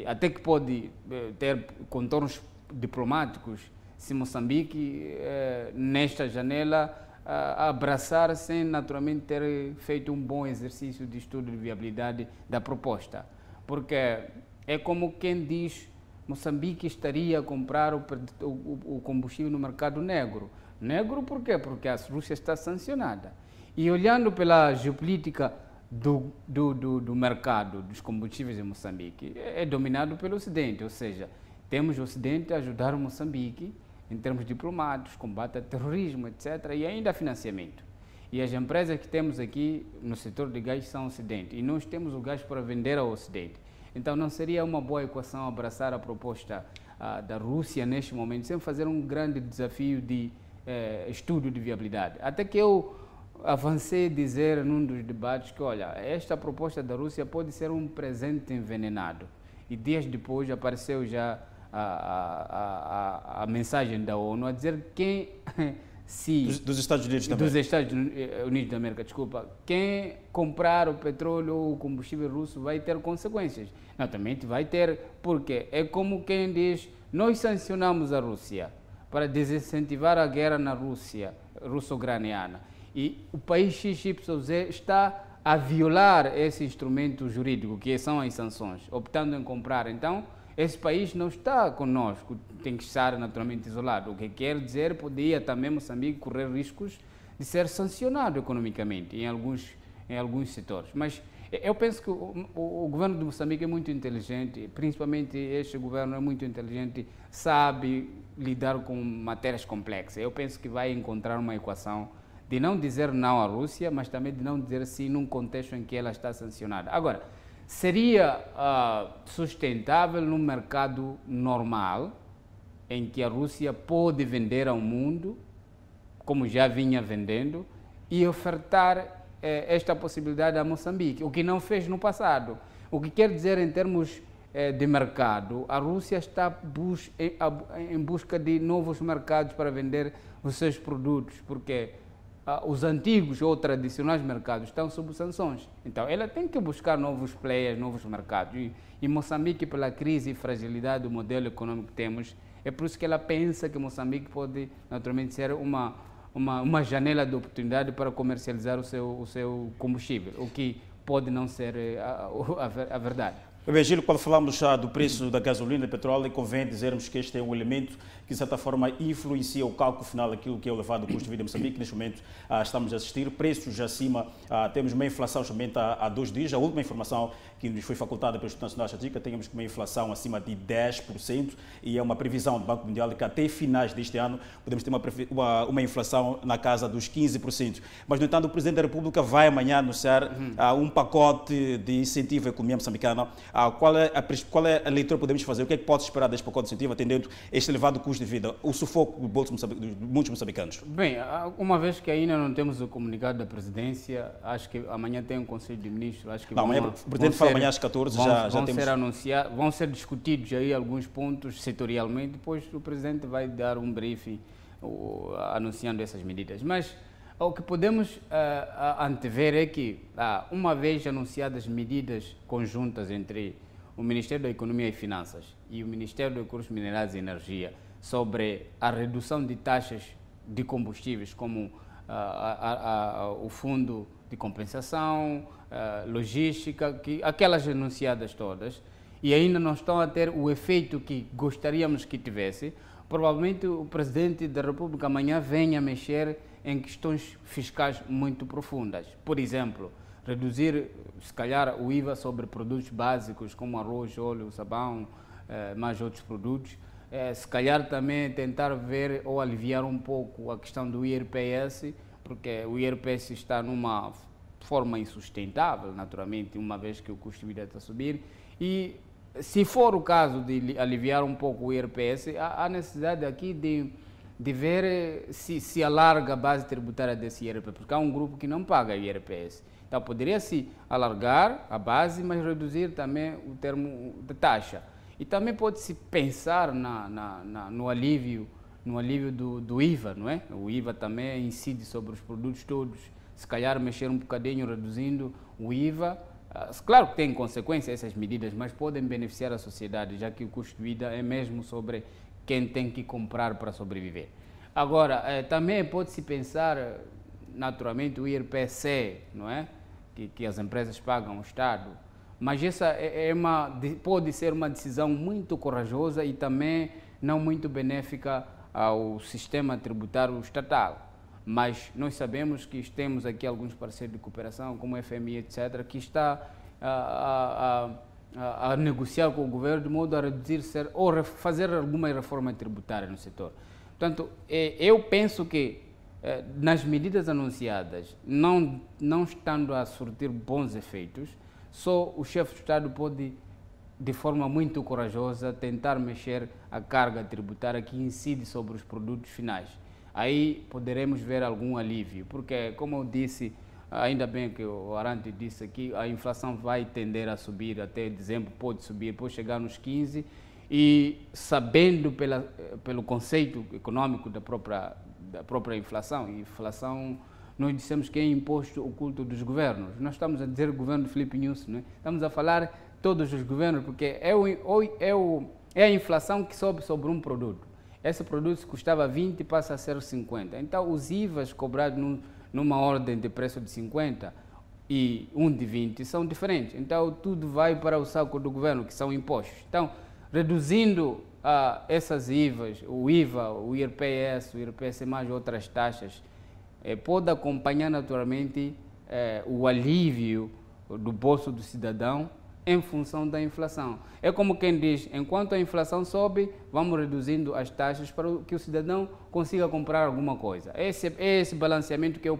[SPEAKER 40] até que pode eh, ter contornos diplomáticos se Moçambique, eh, nesta janela, abraçar sem naturalmente ter feito um bom exercício de estudo de viabilidade da proposta. Porque é como quem diz Moçambique estaria a comprar o, o, o combustível no mercado negro. Negro por quê? Porque a Rússia está sancionada. E olhando pela geopolítica do, do, do, do mercado dos combustíveis em Moçambique é dominado pelo Ocidente, ou seja, temos o Ocidente a ajudar Moçambique em termos diplomáticos, combate ao terrorismo, etc., e ainda financiamento. E as empresas que temos aqui no setor de gás são Ocidente, e nós temos o gás para vender ao Ocidente. Então não seria uma boa equação abraçar a proposta ah, da Rússia neste momento, sem fazer um grande desafio de eh, estudo de viabilidade. Até que eu avancei a dizer num dos debates que, olha, esta proposta da Rússia pode ser um presente envenenado. E dias depois apareceu já a, a, a, a mensagem da ONU a dizer quem *laughs* se
[SPEAKER 2] dos, dos, Estados Unidos também.
[SPEAKER 40] dos Estados Unidos da América, desculpa, quem comprar o petróleo ou o combustível russo vai ter consequências. Naturalmente vai ter, porque é como quem diz, nós sancionamos a Rússia para desincentivar a guerra na Rússia, russo-ucraniana. E o país XYZ está a violar esse instrumento jurídico, que são as sanções, optando em comprar. Então, esse país não está conosco, tem que estar naturalmente isolado. O que quer dizer, poderia também Moçambique correr riscos de ser sancionado economicamente em alguns, em alguns setores. Mas eu penso que o, o, o, governo de Moçambique é muito inteligente, principalmente este governo é muito inteligente, sabe lidar com matérias complexas. Eu penso que vai encontrar uma equação de não dizer não à Rússia, mas também de não dizer sim num contexto em que ela está sancionada. Agora, seria uh, sustentável num mercado normal, em que a Rússia pode vender ao mundo, como já vinha vendendo, e ofertar eh, esta possibilidade a Moçambique, o que não fez no passado. O que quer dizer, em termos eh, de mercado, a Rússia está bus em, busca de novos mercados para vender os seus produtos, porque ah, os antigos ou tradicionais mercados estão sob sanções. Então, ela tem que buscar novos players, novos mercados. E, e Moçambique, pela crise e fragilidade do modelo econômico que temos, é por isso que ela pensa que Moçambique pode, naturalmente, ser uma, uma, uma janela de oportunidade para comercializar o seu, o seu combustível, o que pode não ser eh, a, a, a verdade.
[SPEAKER 2] Gil, quando falamos já do preço da gasolina e petróleo, convém dizermos que este é um elemento que, de certa forma, influencia o cálculo final daquilo que é o elevado custo de vida em Moçambique. Neste momento, ah, estamos a assistir preços acima, ah, temos uma inflação somente há, há dois dias. A última informação que nos foi facultada pelo Instituto Nacional de Estatística, temos uma inflação acima de 10% e é uma previsão do Banco Mundial de que até finais deste ano podemos ter uma, uma, uma inflação na casa dos 15%. Mas, no entanto, o Presidente da República vai amanhã anunciar uhum. uh, um pacote de incentivo à economia moçambicana. Uh, qual, é a, qual é a leitura que podemos fazer? O que é que pode esperar deste pacote de incentivo, atendendo este elevado custo de vida, o sufoco do bolso de muitos moçambicanos?
[SPEAKER 40] Bem, uma vez que ainda não temos o comunicado da Presidência, acho que amanhã tem um Conselho de Ministros, acho que
[SPEAKER 2] não, amanhã o Presidente fala amanhã às 14
[SPEAKER 40] vão,
[SPEAKER 2] já, já
[SPEAKER 40] vão
[SPEAKER 2] temos...
[SPEAKER 40] Ser anunciar, vão ser discutidos aí alguns pontos setorialmente, depois o Presidente vai dar um briefing uh, anunciando essas medidas. Mas o que podemos uh, antever é que, uh, uma vez anunciadas medidas conjuntas entre o Ministério da Economia e Finanças e o Ministério dos Recursos Minerais e Energia sobre a redução de taxas de combustíveis, como o Fundo de Compensação, uh, logística, que, aquelas enunciadas todas, e ainda não estão a ter o efeito que gostaríamos que tivesse, provavelmente o Presidente da República amanhã venha mexer em questões fiscais muito profundas. Por exemplo, reduzir, se calhar, o IVA sobre produtos básicos como arroz, óleo, sabão, eh, mais outros produtos. Eh, se calhar também tentar ver ou aliviar um pouco a questão do IRPS, porque o IRPS está numa forma insustentável, naturalmente, uma vez que o custo de vida está a subir. E se for o caso de aliviar um pouco o IRPS, há, necessidade aqui de, de ver eh, se, se alarga a base tributária desse IRPS, porque há um grupo que não paga IRPS. Então, poderia-se alargar a base, mas reduzir também o termo de taxa. E também pode-se pensar na, na, na, no alívio, no alívio do, do IVA, não é? O IVA também incide sobre os produtos todos se calhar mexer um bocadinho reduzindo o IVA. Ah, claro que tem consequências essas medidas, mas podem beneficiar a sociedade, já que o custo de vida é mesmo sobre quem tem que comprar para sobreviver. Agora, eh, também pode-se pensar, naturalmente, o IRPC, não é? Que, que as empresas pagam ao Estado, mas essa é, é uma, pode ser uma decisão muito corajosa e também não muito benéfica ao sistema tributário estatal Mas nós sabemos que temos aqui alguns parceiros de cooperação, como o FMI, etc., que está a, a, a, a negociar com o governo de modo a reduzir ou fazer alguma reforma tributária no setor. Portanto, é, eu penso que eh, nas medidas anunciadas, não, não estando a surtir bons efeitos, só o chefe de Estado pode, de forma muito corajosa, tentar mexer a carga tributária que incide sobre os produtos finais. Aí poderemos ver algum alívio, porque, como eu disse, ainda bem que o Arante disse aqui, a inflação vai tender a subir até dezembro, pode subir, pode chegar nos 15%, e sabendo pela, pelo conceito econômico da própria, da própria inflação, inflação nós dissemos que é imposto oculto dos governos. Nós estamos a dizer governo de Felipe Nunes, é? estamos a falar todos os governos, porque é, o, é, o, é a inflação que sobe sobre um produto. Esse produto custava 20 passa a ser 50. Então, os IVAs cobrados num, numa ordem de preço de 50 e um de 20 são diferentes. Então, tudo vai para o saco do governo, que são impostos. Então, reduzindo ah, essas IVAs, o IVA, o IRPS, o IRPS mais outras taxas, eh, pode acompanhar naturalmente eh, o alívio do bolso do cidadão em função da inflação. É como quem diz, enquanto a inflação sobe, vamos reduzindo as taxas para que o cidadão consiga comprar alguma coisa. Esse é esse balanceamento que eu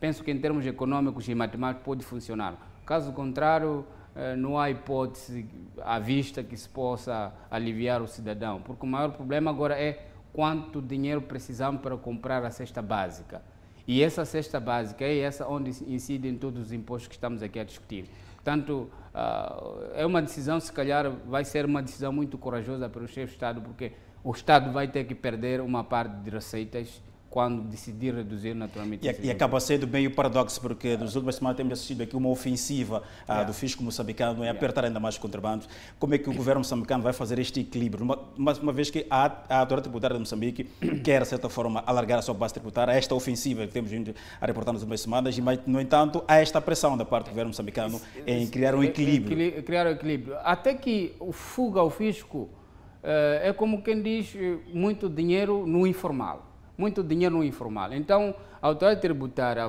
[SPEAKER 40] penso que em termos econômicos e matemáticos pode funcionar. Caso contrário, eh, não há hipótese à vista que se possa aliviar o cidadão, porque o maior problema agora é quanto dinheiro precisamos para comprar a cesta básica. E essa cesta básica é essa onde incidem todos os impostos que estamos aqui a discutir. Portanto, uh, é uma decisão, se calhar, vai ser uma decisão muito corajosa para o chefe de Estado, porque o Estado vai ter que perder uma parte de receitas quando decidir reduzir naturalmente.
[SPEAKER 2] E, e acaba sendo bem o paradoxo, porque nas últimas semanas temos assistido aqui uma ofensiva uh, yeah. do fisco moçambicano em apertar ainda mais contrabandos. Como é que o governo moçambicano vai fazer este equilíbrio? Uma, uma, uma vez que a, a autoridade tributária de Moçambique *coughs* quer, de certa forma, alargar a sua base tributária, esta ofensiva que temos vindo a reportar nas últimas semanas, mas, no entanto, há esta pressão da parte do governo moçambicano em criar um equilíbrio.
[SPEAKER 40] Criar um equilíbrio. Até que o fuga ao fisco uh, é como quem diz muito dinheiro no informal muito dinheiro no informal. Então, a autoridade tributária,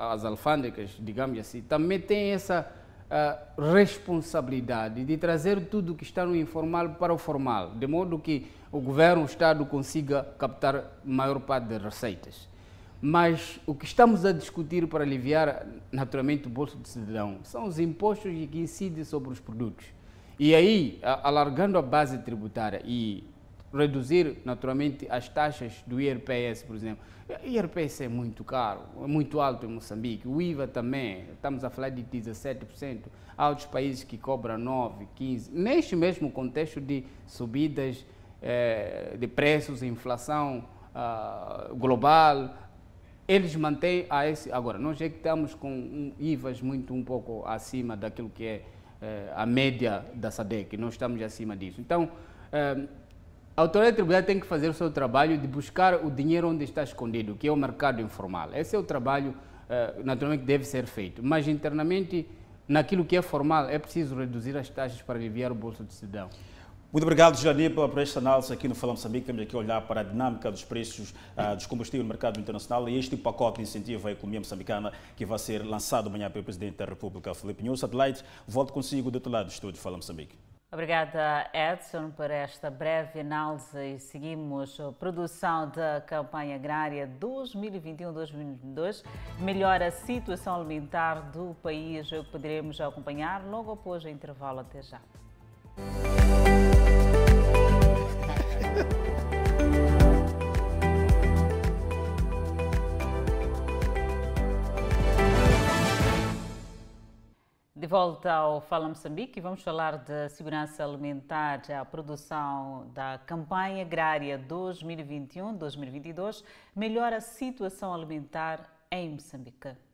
[SPEAKER 40] as alfândegas, digamos assim, também tem essa uh, responsabilidade de trazer tudo que está no informal para o formal, de modo que o governo, o Estado consiga captar maior parte das receitas. Mas o que estamos a discutir para aliviar naturalmente o bolso do cidadão são os impostos que incidem sobre os produtos. E aí, alargando a base tributária e reduzir naturalmente as taxas do IRPS, por exemplo. O IRPS é muito caro, é muito alto em Moçambique. O IVA também, estamos a falar de 17%. Há outros países que cobram 9%, 15%. Neste mesmo contexto de subidas eh, de preços, inflação ah, global, eles mantêm a esse. Agora, nós é que estamos com um IVAs muito um pouco acima daquilo que é eh, a média da SADEC, nós estamos acima disso. Então, eh, a autoridade tributária tem que fazer o seu trabalho de buscar o dinheiro onde está escondido, que é o mercado informal. Esse é o trabalho, eh, naturalmente, que deve ser feito. Mas internamente, naquilo que é formal, é preciso reduzir as taxas para aliviar o bolso do cidadão.
[SPEAKER 2] Muito obrigado, Jani, por esta análise aqui no Fala Moçambique. Temos aqui a olhar para a dinâmica dos preços uh, dos combustíveis no mercado internacional e este pacote de incentivo à economia moçambicana que vai ser lançado amanhã pelo Presidente da República, Felipe News. Adelaide, volto consigo do outro lado do estúdio Fala Moçambique.
[SPEAKER 1] Obrigada, Edson, por esta breve análise e seguimos a produção da campanha agrária 2021-2022. Melhora a situação alimentar do país, que poderemos acompanhar logo após o intervalo. Até já. *laughs* De volta ao Fala Moçambique, vamos falar de segurança alimentar, a produção da campanha agrária 2021-2022 melhora a situação alimentar em Moçambique.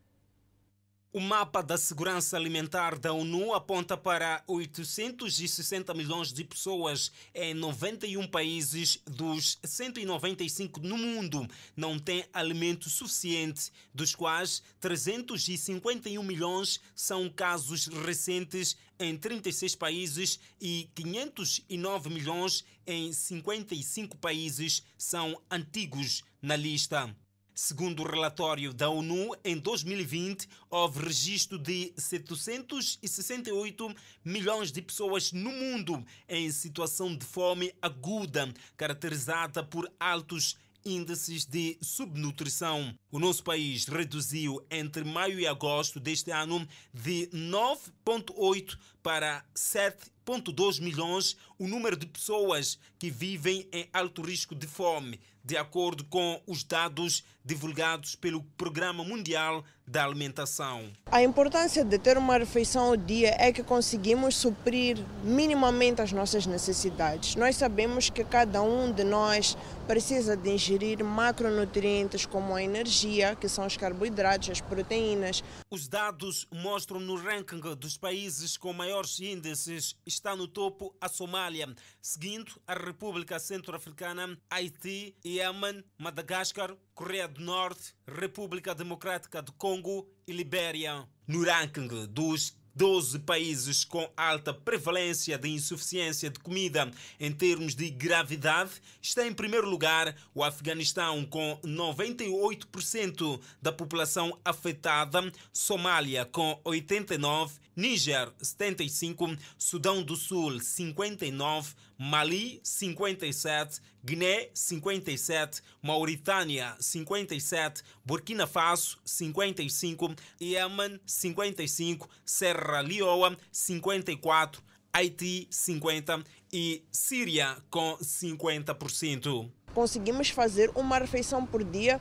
[SPEAKER 41] O mapa da segurança alimentar da ONU aponta para 860 milhões de pessoas em 91 países dos 195 no mundo não têm alimento suficiente, dos quais 351 milhões são casos recentes em 36 países e 509 milhões em 55 países são antigos na lista. Segundo o relatório da ONU, em 2020 houve registro de 768 milhões de pessoas no mundo em situação de fome aguda, caracterizada por altos índices de subnutrição. O nosso país reduziu entre maio e agosto deste ano de 9,8 para 7,2 milhões o número de pessoas que vivem em alto risco de fome, de acordo com os dados divulgados pelo Programa Mundial da Alimentação.
[SPEAKER 42] A importância de ter uma refeição ao dia é que conseguimos suprir minimamente as nossas necessidades. Nós sabemos que cada um de nós precisa de ingerir macronutrientes como a energia, que são os carboidratos, as proteínas.
[SPEAKER 41] Os dados mostram no ranking dos países com maiores índices está no topo a Somália, seguindo a República Centro-Africana, Haiti, Iêmen, Madagascar, Coreia do Norte, República Democrática do Congo e Libéria. No ranking dos 12 países com alta prevalência de insuficiência de comida em termos de gravidade, está em primeiro lugar o Afeganistão, com 98% da população afetada, Somália, com 89%, Níger 75, Sudão do Sul 59, Mali 57, Guiné 57, Mauritânia 57, Burkina Faso 55, Iêmen 55, Serra Leoa 54, Haiti 50 e Síria com 50%.
[SPEAKER 42] Conseguimos fazer uma refeição por dia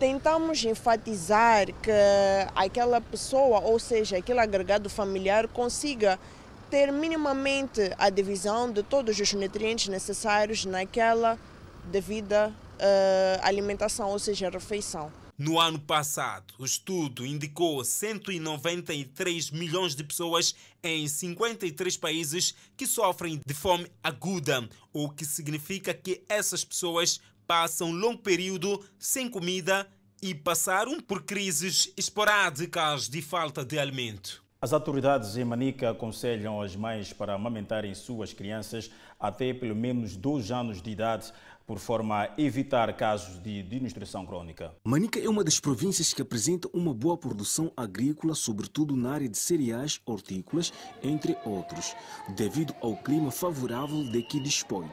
[SPEAKER 42] tentamos enfatizar que aquela pessoa, ou seja, aquele agregado familiar, consiga ter minimamente a divisão de todos os nutrientes necessários naquela devida uh, alimentação, ou seja, refeição.
[SPEAKER 41] No ano passado, o estudo indicou 193 milhões de pessoas em 53 países que sofrem de fome aguda, o que significa que essas pessoas passam longo período sem comida e passaram por crises esporádicas de falta de alimento.
[SPEAKER 2] As autoridades em Manica aconselham as mães para amamentarem suas crianças até pelo menos dois anos de idade, por forma a evitar casos de desnutrição crônica.
[SPEAKER 36] Manica é uma das províncias que apresenta uma boa produção agrícola, sobretudo na área de cereais, hortícolas, entre outros, devido ao clima favorável de que dispõe.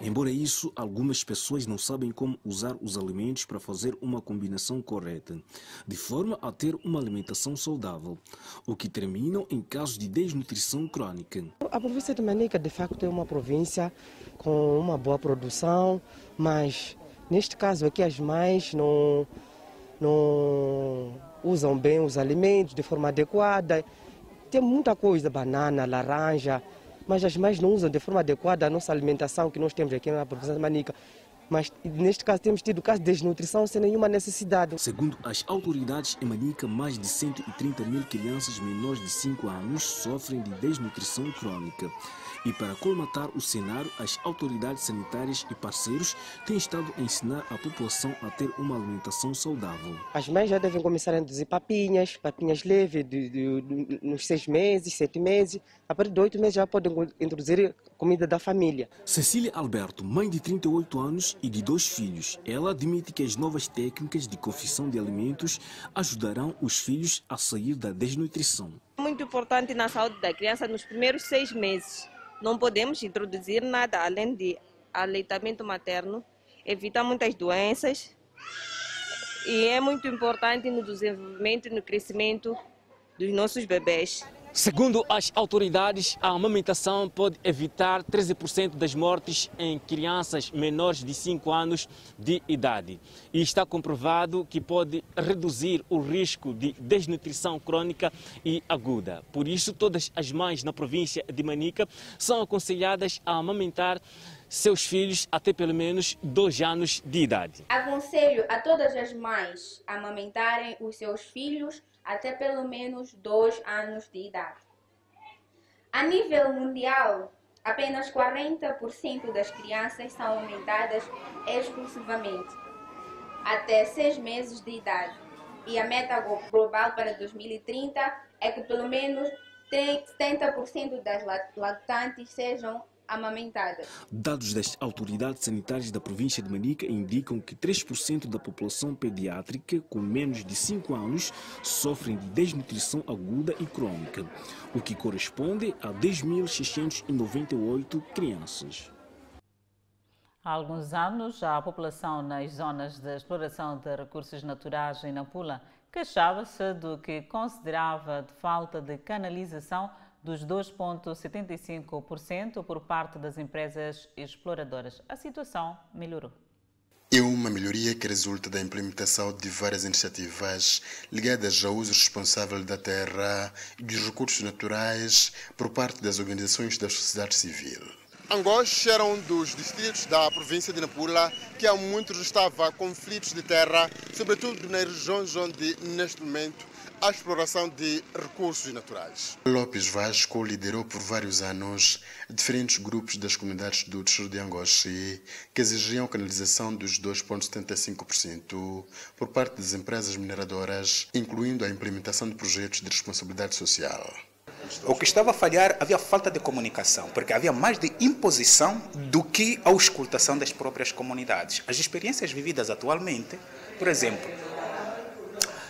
[SPEAKER 36] Embora isso, algumas pessoas não sabem como usar os alimentos para fazer uma combinação correta, de forma a ter uma alimentação saudável, o que terminam em casos de desnutrição crônica.
[SPEAKER 43] A província de Manica, de facto, é uma província com uma boa produção, mas neste caso aqui as mães não, não usam bem os alimentos de forma adequada. Tem muita coisa, banana, laranja, mas as mães não usam de forma adequada a nossa alimentação que nós temos aqui na província de Manica. Mas neste caso temos tido casos de desnutrição sem nenhuma necessidade.
[SPEAKER 36] Segundo as autoridades em Manica, mais de 130 mil crianças menores de 5 anos sofrem de desnutrição crônica. E para colmatar o cenário, as autoridades sanitárias e parceiros têm estado a ensinar a população a ter uma alimentação saudável.
[SPEAKER 43] As mães já devem começar a induzir papinhas, papinhas leves de, de, de, nos seis meses, sete meses. A partir de oito meses já podem introduzir comida da família.
[SPEAKER 36] Cecília Alberto, mãe de 38 anos e de dois filhos, ela admite que as novas técnicas de confecção de alimentos ajudarão os filhos a sair da desnutrição.
[SPEAKER 44] Muito importante na saúde da criança nos primeiros seis meses não podemos introduzir nada além de aleitamento materno, evitar muitas doenças e é muito importante no desenvolvimento e no crescimento dos nossos bebês.
[SPEAKER 39] Segundo as autoridades, a amamentação pode evitar 13% das mortes em crianças menores de 5 anos de idade. E está comprovado que pode reduzir o risco de desnutrição crônica e aguda. Por isso, todas as mães na província de Manica são aconselhadas a amamentar seus filhos até pelo menos dois anos de idade.
[SPEAKER 45] Aconselho a todas as mães a amamentarem os seus filhos até pelo menos dois anos de idade. A nível mundial, apenas 40% das crianças são alimentadas exclusivamente até seis meses de idade. E a meta global para 2030 é que pelo menos 70% das lactantes sejam
[SPEAKER 46] amamentada.
[SPEAKER 36] Dados das autoridades sanitárias da província de Manica indicam que 3% da população pediátrica com menos de 5 anos sofrem de desnutrição aguda e crônica, o que corresponde a 10.698 crianças.
[SPEAKER 1] Há alguns anos, a população nas zonas de exploração de recursos naturais em Nampula queixava-se do que considerava de falta de canalização dos 2,75% por parte das empresas exploradoras. A situação melhorou.
[SPEAKER 22] É uma melhoria que resulta da implementação de várias iniciativas ligadas ao uso responsável da terra e dos recursos naturais por parte das organizações da sociedade civil.
[SPEAKER 47] Angós era um dos distritos da província de Nampula que há muito estava conflitos de terra, sobretudo nas regiões onde, neste momento, há exploração de recursos naturais.
[SPEAKER 22] Lopes Vasco liderou por vários anos diferentes grupos das comunidades do distrito de Angoche que exigiam canalização dos 2,75% por parte das empresas mineradoras, incluindo a implementação de projetos de responsabilidade social.
[SPEAKER 43] O que estava a falhar havia falta de comunicação, porque havia mais de imposição do que a auscultação das próprias comunidades. As experiências vividas atualmente, por exemplo,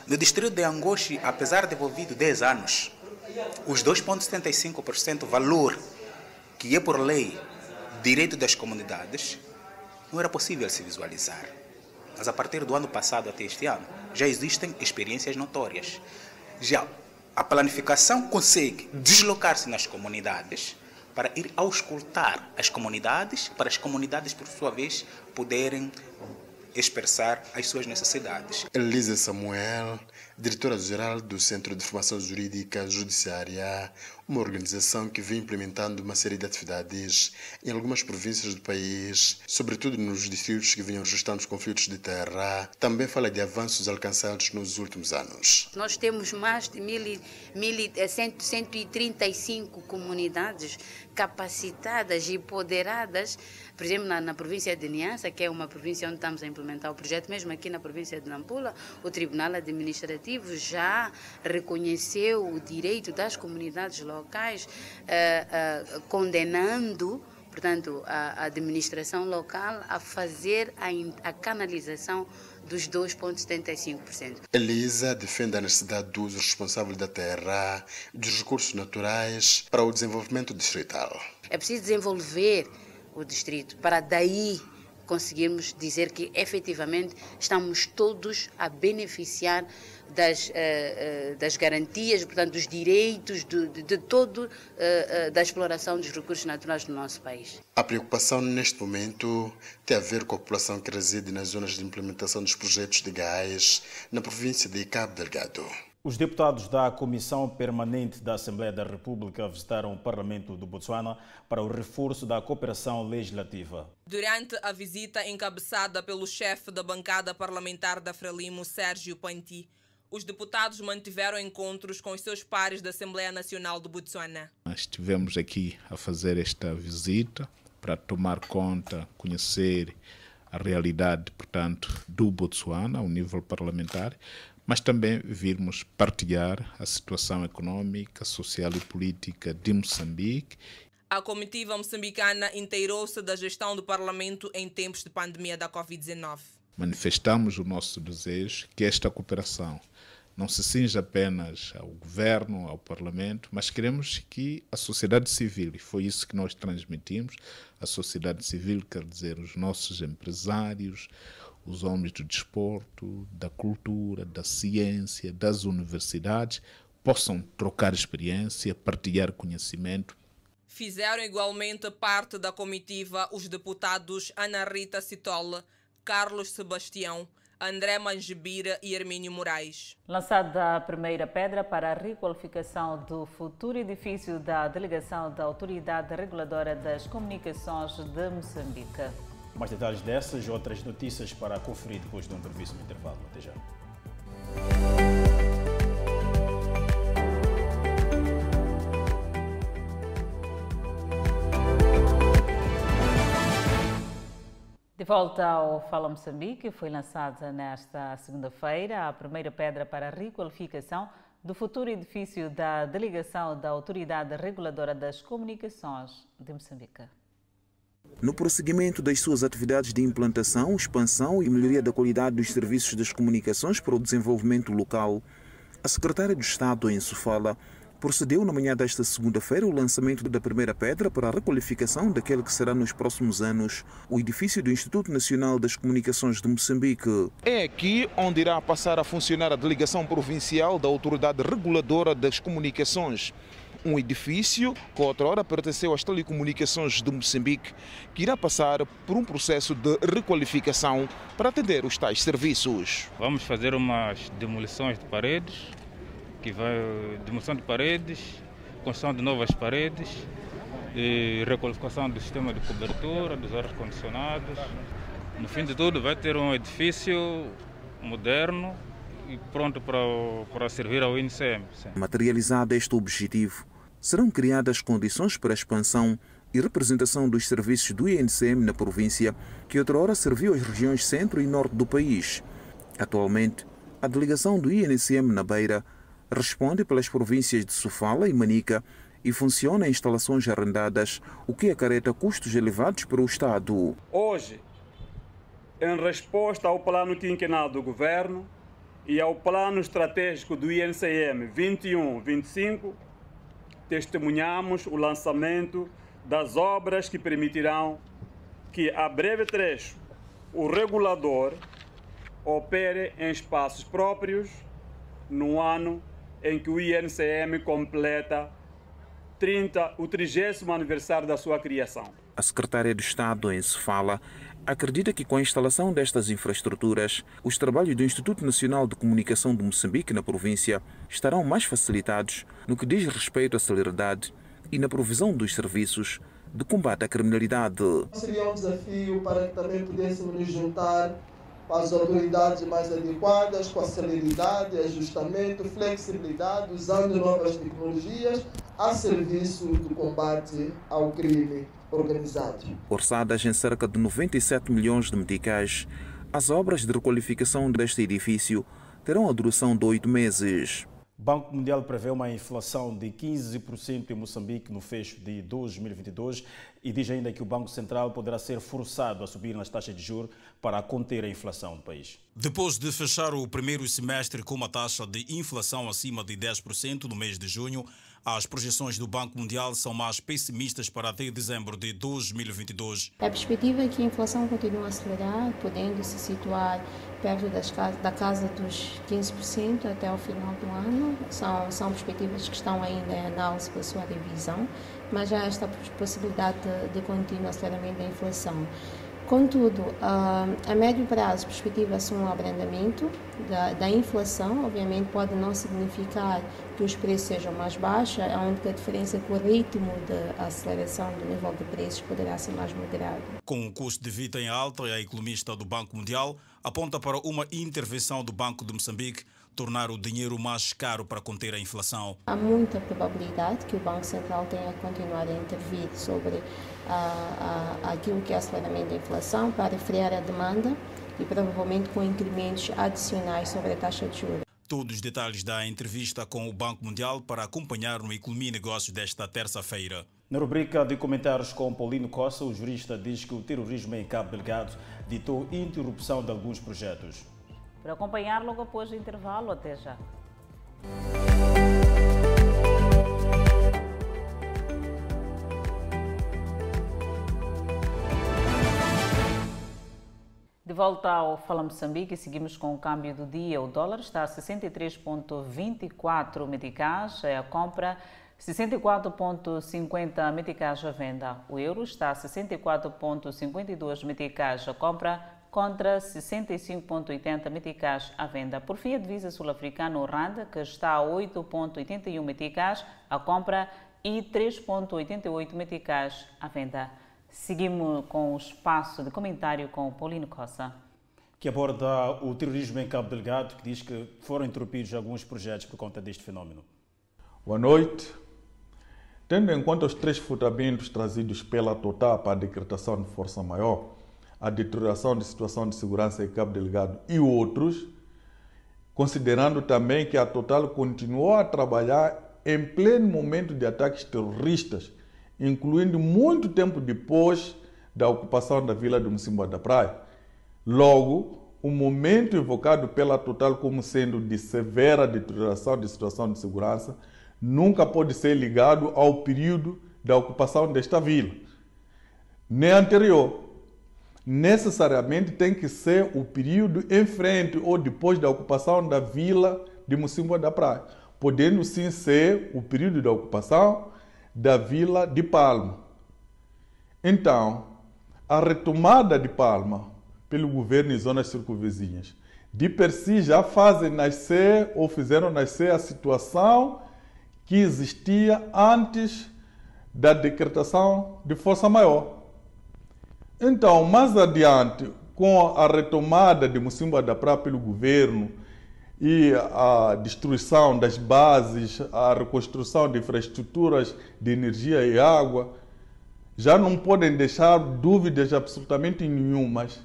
[SPEAKER 43] no distrito de Angoche, apesar de devolvido 10 anos, os 2,75% valor que é por lei direito das comunidades, não era possível se visualizar. Mas a partir do ano passado até este ano, já existem experiências notórias. Já a planificação consegue deslocar-se nas comunidades para ir auscultar as comunidades, para as comunidades, por sua vez, poderem expressar as suas necessidades.
[SPEAKER 22] Elisa Samuel, diretora-geral do Centro de Formação Jurídica Judiciária, uma organização que vem implementando uma série de atividades em algumas províncias do país, sobretudo nos distritos que vinham registrando os conflitos de terra, também fala de avanços alcançados nos últimos anos.
[SPEAKER 48] Nós temos mais de 135 comunidades capacitadas e empoderadas, por exemplo, na, na província de Niassa, que é uma província onde estamos a implementar o projeto, mesmo aqui na província de Nampula, o Tribunal Administrativo já reconheceu o direito das comunidades locais, uh, uh, condenando portanto, a, administração local a fazer a, a canalização dos 2,75%.
[SPEAKER 22] Elisa defende a necessidade do uso responsável da terra e dos recursos naturais para o desenvolvimento distrital.
[SPEAKER 48] É preciso desenvolver o distrito para daí conseguirmos dizer que efetivamente estamos todos a beneficiar das, uh, das garantias, portanto, dos direitos de, de, de todo uh, da exploração dos recursos naturais do nosso país.
[SPEAKER 22] A preocupação neste momento tem a ver com a população que reside nas zonas de implementação dos projetos de gás na província de Cabo Delgado.
[SPEAKER 2] Os deputados da Comissão Permanente da Assembleia da República visitaram o Parlamento do Botsuana para o reforço da cooperação legislativa.
[SPEAKER 49] Durante a visita encabeçada pelo chefe da bancada parlamentar da Frelimo, Sérgio Panti, os deputados mantiveram encontros com os seus pares da Assembleia Nacional do Botsuana.
[SPEAKER 50] Estivemos aqui a fazer esta visita para tomar conta, conhecer a realidade, portanto, do Botsuana ao nível parlamentar, mas também virmos partilhar a situação econômica, social e política de Moçambique.
[SPEAKER 49] A comitiva moçambicana inteirou-se da gestão do Parlamento em tempos de pandemia da Covid-19.
[SPEAKER 50] Manifestamos o nosso desejo que esta cooperação não se cinja apenas ao governo, ao parlamento, mas queremos que a sociedade civil, e foi isso que nós transmitimos, a sociedade civil quer dizer os nossos empresários, os homens do desporto, da cultura, da ciência, das universidades possam trocar experiência, partilhar conhecimento.
[SPEAKER 49] Fizeram igualmente parte da comitiva os deputados Ana Rita Citola, Carlos Sebastião, André Mangebira e Hermínio Moraes.
[SPEAKER 1] Lançada a primeira pedra para a requalificação do futuro edifício da Delegação da Autoridade Reguladora das Comunicações de Moçambique.
[SPEAKER 2] Mais detalhes dessas e outras notícias para conferir depois de um brevíssimo intervalo. Até já.
[SPEAKER 1] De volta ao Fala Moçambique, foi lançada nesta segunda-feira a primeira pedra para a requalificação do futuro edifício da Delegação da Autoridade Reguladora das Comunicações de Moçambique.
[SPEAKER 51] No prosseguimento das suas atividades de implantação, expansão e melhoria da qualidade dos serviços das comunicações para o desenvolvimento local, a secretária de Estado em Sofala procedeu na manhã desta segunda-feira o lançamento da primeira pedra para a requalificação daquele que será nos próximos anos o edifício do Instituto Nacional das Comunicações de Moçambique.
[SPEAKER 50] É aqui onde irá passar a funcionar a delegação provincial da Autoridade Reguladora das Comunicações. Um edifício que outrora pertenceu às telecomunicações de Moçambique, que irá passar por um processo de requalificação para atender os tais serviços.
[SPEAKER 52] Vamos fazer umas demolições de paredes, que vai demolição de paredes, construção de novas paredes, e requalificação do sistema de cobertura, dos ar-condicionados. No fim de tudo, vai ter um edifício moderno e pronto para, para servir ao INCM.
[SPEAKER 51] Materializado este objetivo, serão criadas condições para a expansão e representação dos serviços do INCM na província, que outrora serviu as regiões centro e norte do país. Atualmente, a delegação do INCM na Beira responde pelas províncias de Sofala e Manica e funciona em instalações arrendadas, o que acarreta custos elevados para o Estado.
[SPEAKER 53] Hoje, em resposta ao plano quinquenal do Governo e ao plano estratégico do INCM 21-25, testemunhamos o lançamento das obras que permitirão que, a breve trecho, o regulador opere em espaços próprios no ano em que o INCM completa 30, o 30 aniversário da sua criação.
[SPEAKER 51] A secretária de Estado em Sofala acredita que com a instalação destas infraestruturas, os trabalhos do Instituto Nacional de Comunicação de Moçambique na província estarão mais facilitados no que diz respeito à celeridade e na provisão dos serviços de combate à criminalidade.
[SPEAKER 54] Seria um desafio para que também pudéssemos nos juntar com as autoridades mais adequadas, com a celeridade, ajustamento, flexibilidade, usando novas tecnologias a serviço do combate ao crime organizado.
[SPEAKER 51] Orçadas em cerca de 97 milhões de meticais, as obras de requalificação deste edifício terão a duração de oito meses.
[SPEAKER 2] O Banco Mundial prevê uma inflação de 15% em Moçambique no fecho de 2022 e diz ainda que o Banco Central poderá ser forçado a subir nas taxas de juros para conter a inflação do país.
[SPEAKER 41] Depois de fechar o primeiro semestre com uma taxa de inflação acima de 10% no mês de junho, as projeções do Banco Mundial são mais pessimistas para até dezembro de 2022.
[SPEAKER 55] A perspectiva é que a inflação continue a acelerar, podendo se situar perto das, da casa dos 15% até o final do ano. São, são perspectivas que estão ainda em análise para sua revisão, mas já esta possibilidade de, de contínuo aceleramento da inflação. Contudo, a médio prazo, perspectiva-se um abrandamento da, da, inflação. Obviamente, pode não significar que os preços sejam mais baixos, a única diferença é que o ritmo de aceleração do nível de preços poderá ser mais moderado.
[SPEAKER 41] Com o custo de vida em alta, a economista do Banco Mundial aponta para uma intervenção do Banco de Moçambique tornar o dinheiro mais caro para conter a inflação.
[SPEAKER 55] Há muita probabilidade que o Banco Central tenha que continuar a intervir sobre a, a, aquilo que é aceleramento da inflação para frear a demanda e provavelmente com incrementos adicionais sobre a taxa de juros.
[SPEAKER 41] Todos os detalhes da entrevista com o Banco Mundial para acompanhar no Economia e Negócios desta terça-feira.
[SPEAKER 2] Na rubrica de comentários com Paulino Costa, o jurista diz que o terrorismo em Cabo Delgado ditou interrupção de alguns projetos.
[SPEAKER 1] Para acompanhar logo após o intervalo, até já. De volta ao Fala Moçambique seguimos com o câmbio do dia. O dólar está a 63,24 meticais, é a compra 64,50 meticais à venda. O euro está a 64,52 meticais a compra contra 65,80 meticais à venda. Por fim, a divisa sul-africana, o RAND, que está a 8,81 meticais à compra e 3,88 meticais à venda. Seguimos com o espaço de comentário com o Paulino Costa.
[SPEAKER 2] Que aborda o terrorismo em Cabo Delgado, que diz que foram interrompidos alguns projetos por conta deste fenômeno.
[SPEAKER 56] Boa noite. Tendo em conta os três fundamentos trazidos pela Total para a decretação de força maior, a deterioração de situação de segurança em Cabo Delgado e outros, considerando também que a Total continuou a trabalhar em pleno momento de ataques terroristas, incluindo muito tempo depois da ocupação da vila de Mocimboa da Praia. Logo, o momento invocado pela Total como sendo de severa deterioração de situação de segurança nunca pode ser ligado ao período da ocupação desta vila, nem anterior. Necessariamente tem que ser o período em frente ou depois da ocupação da vila de Mocimboa da Praia, podendo sim ser o período da ocupação da vila de Palma. Então, a retomada de Palma pelo governo e zonas circunvizinhas, de per si já fazem nascer ou fizeram nascer a situação que existia antes da decretação de força maior. Então, mais adiante, com a retomada de Mocimboa da Praia pelo governo e a destruição das bases, a reconstrução de infraestruturas de energia e água, já não podem deixar dúvidas absolutamente nenhumas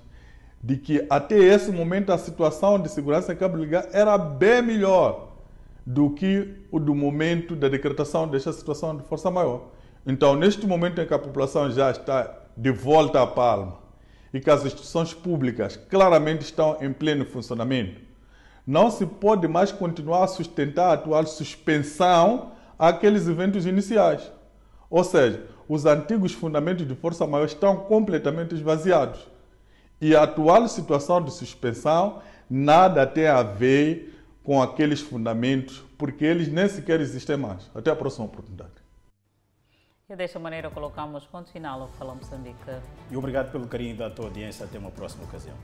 [SPEAKER 56] de que até esse momento a situação de segurança em Cabo Delgado era bem melhor do que o do momento da decretação desta situação de força maior. Então, neste momento em que a população já está de volta à palma e que as instituições públicas claramente estão em pleno funcionamento, não se pode mais continuar a sustentar a atual suspensão àqueles eventos iniciais. Ou seja, os antigos fundamentos de força maior estão completamente esvaziados. E a atual situação de suspensão nada tem a ver com aqueles fundamentos, porque eles nem sequer existem mais. Até a próxima oportunidade.
[SPEAKER 1] E desta maneira colocamos ponto final ao Fala Moçambique.
[SPEAKER 2] E obrigado pelo carinho da tua audiência. Até uma próxima ocasião.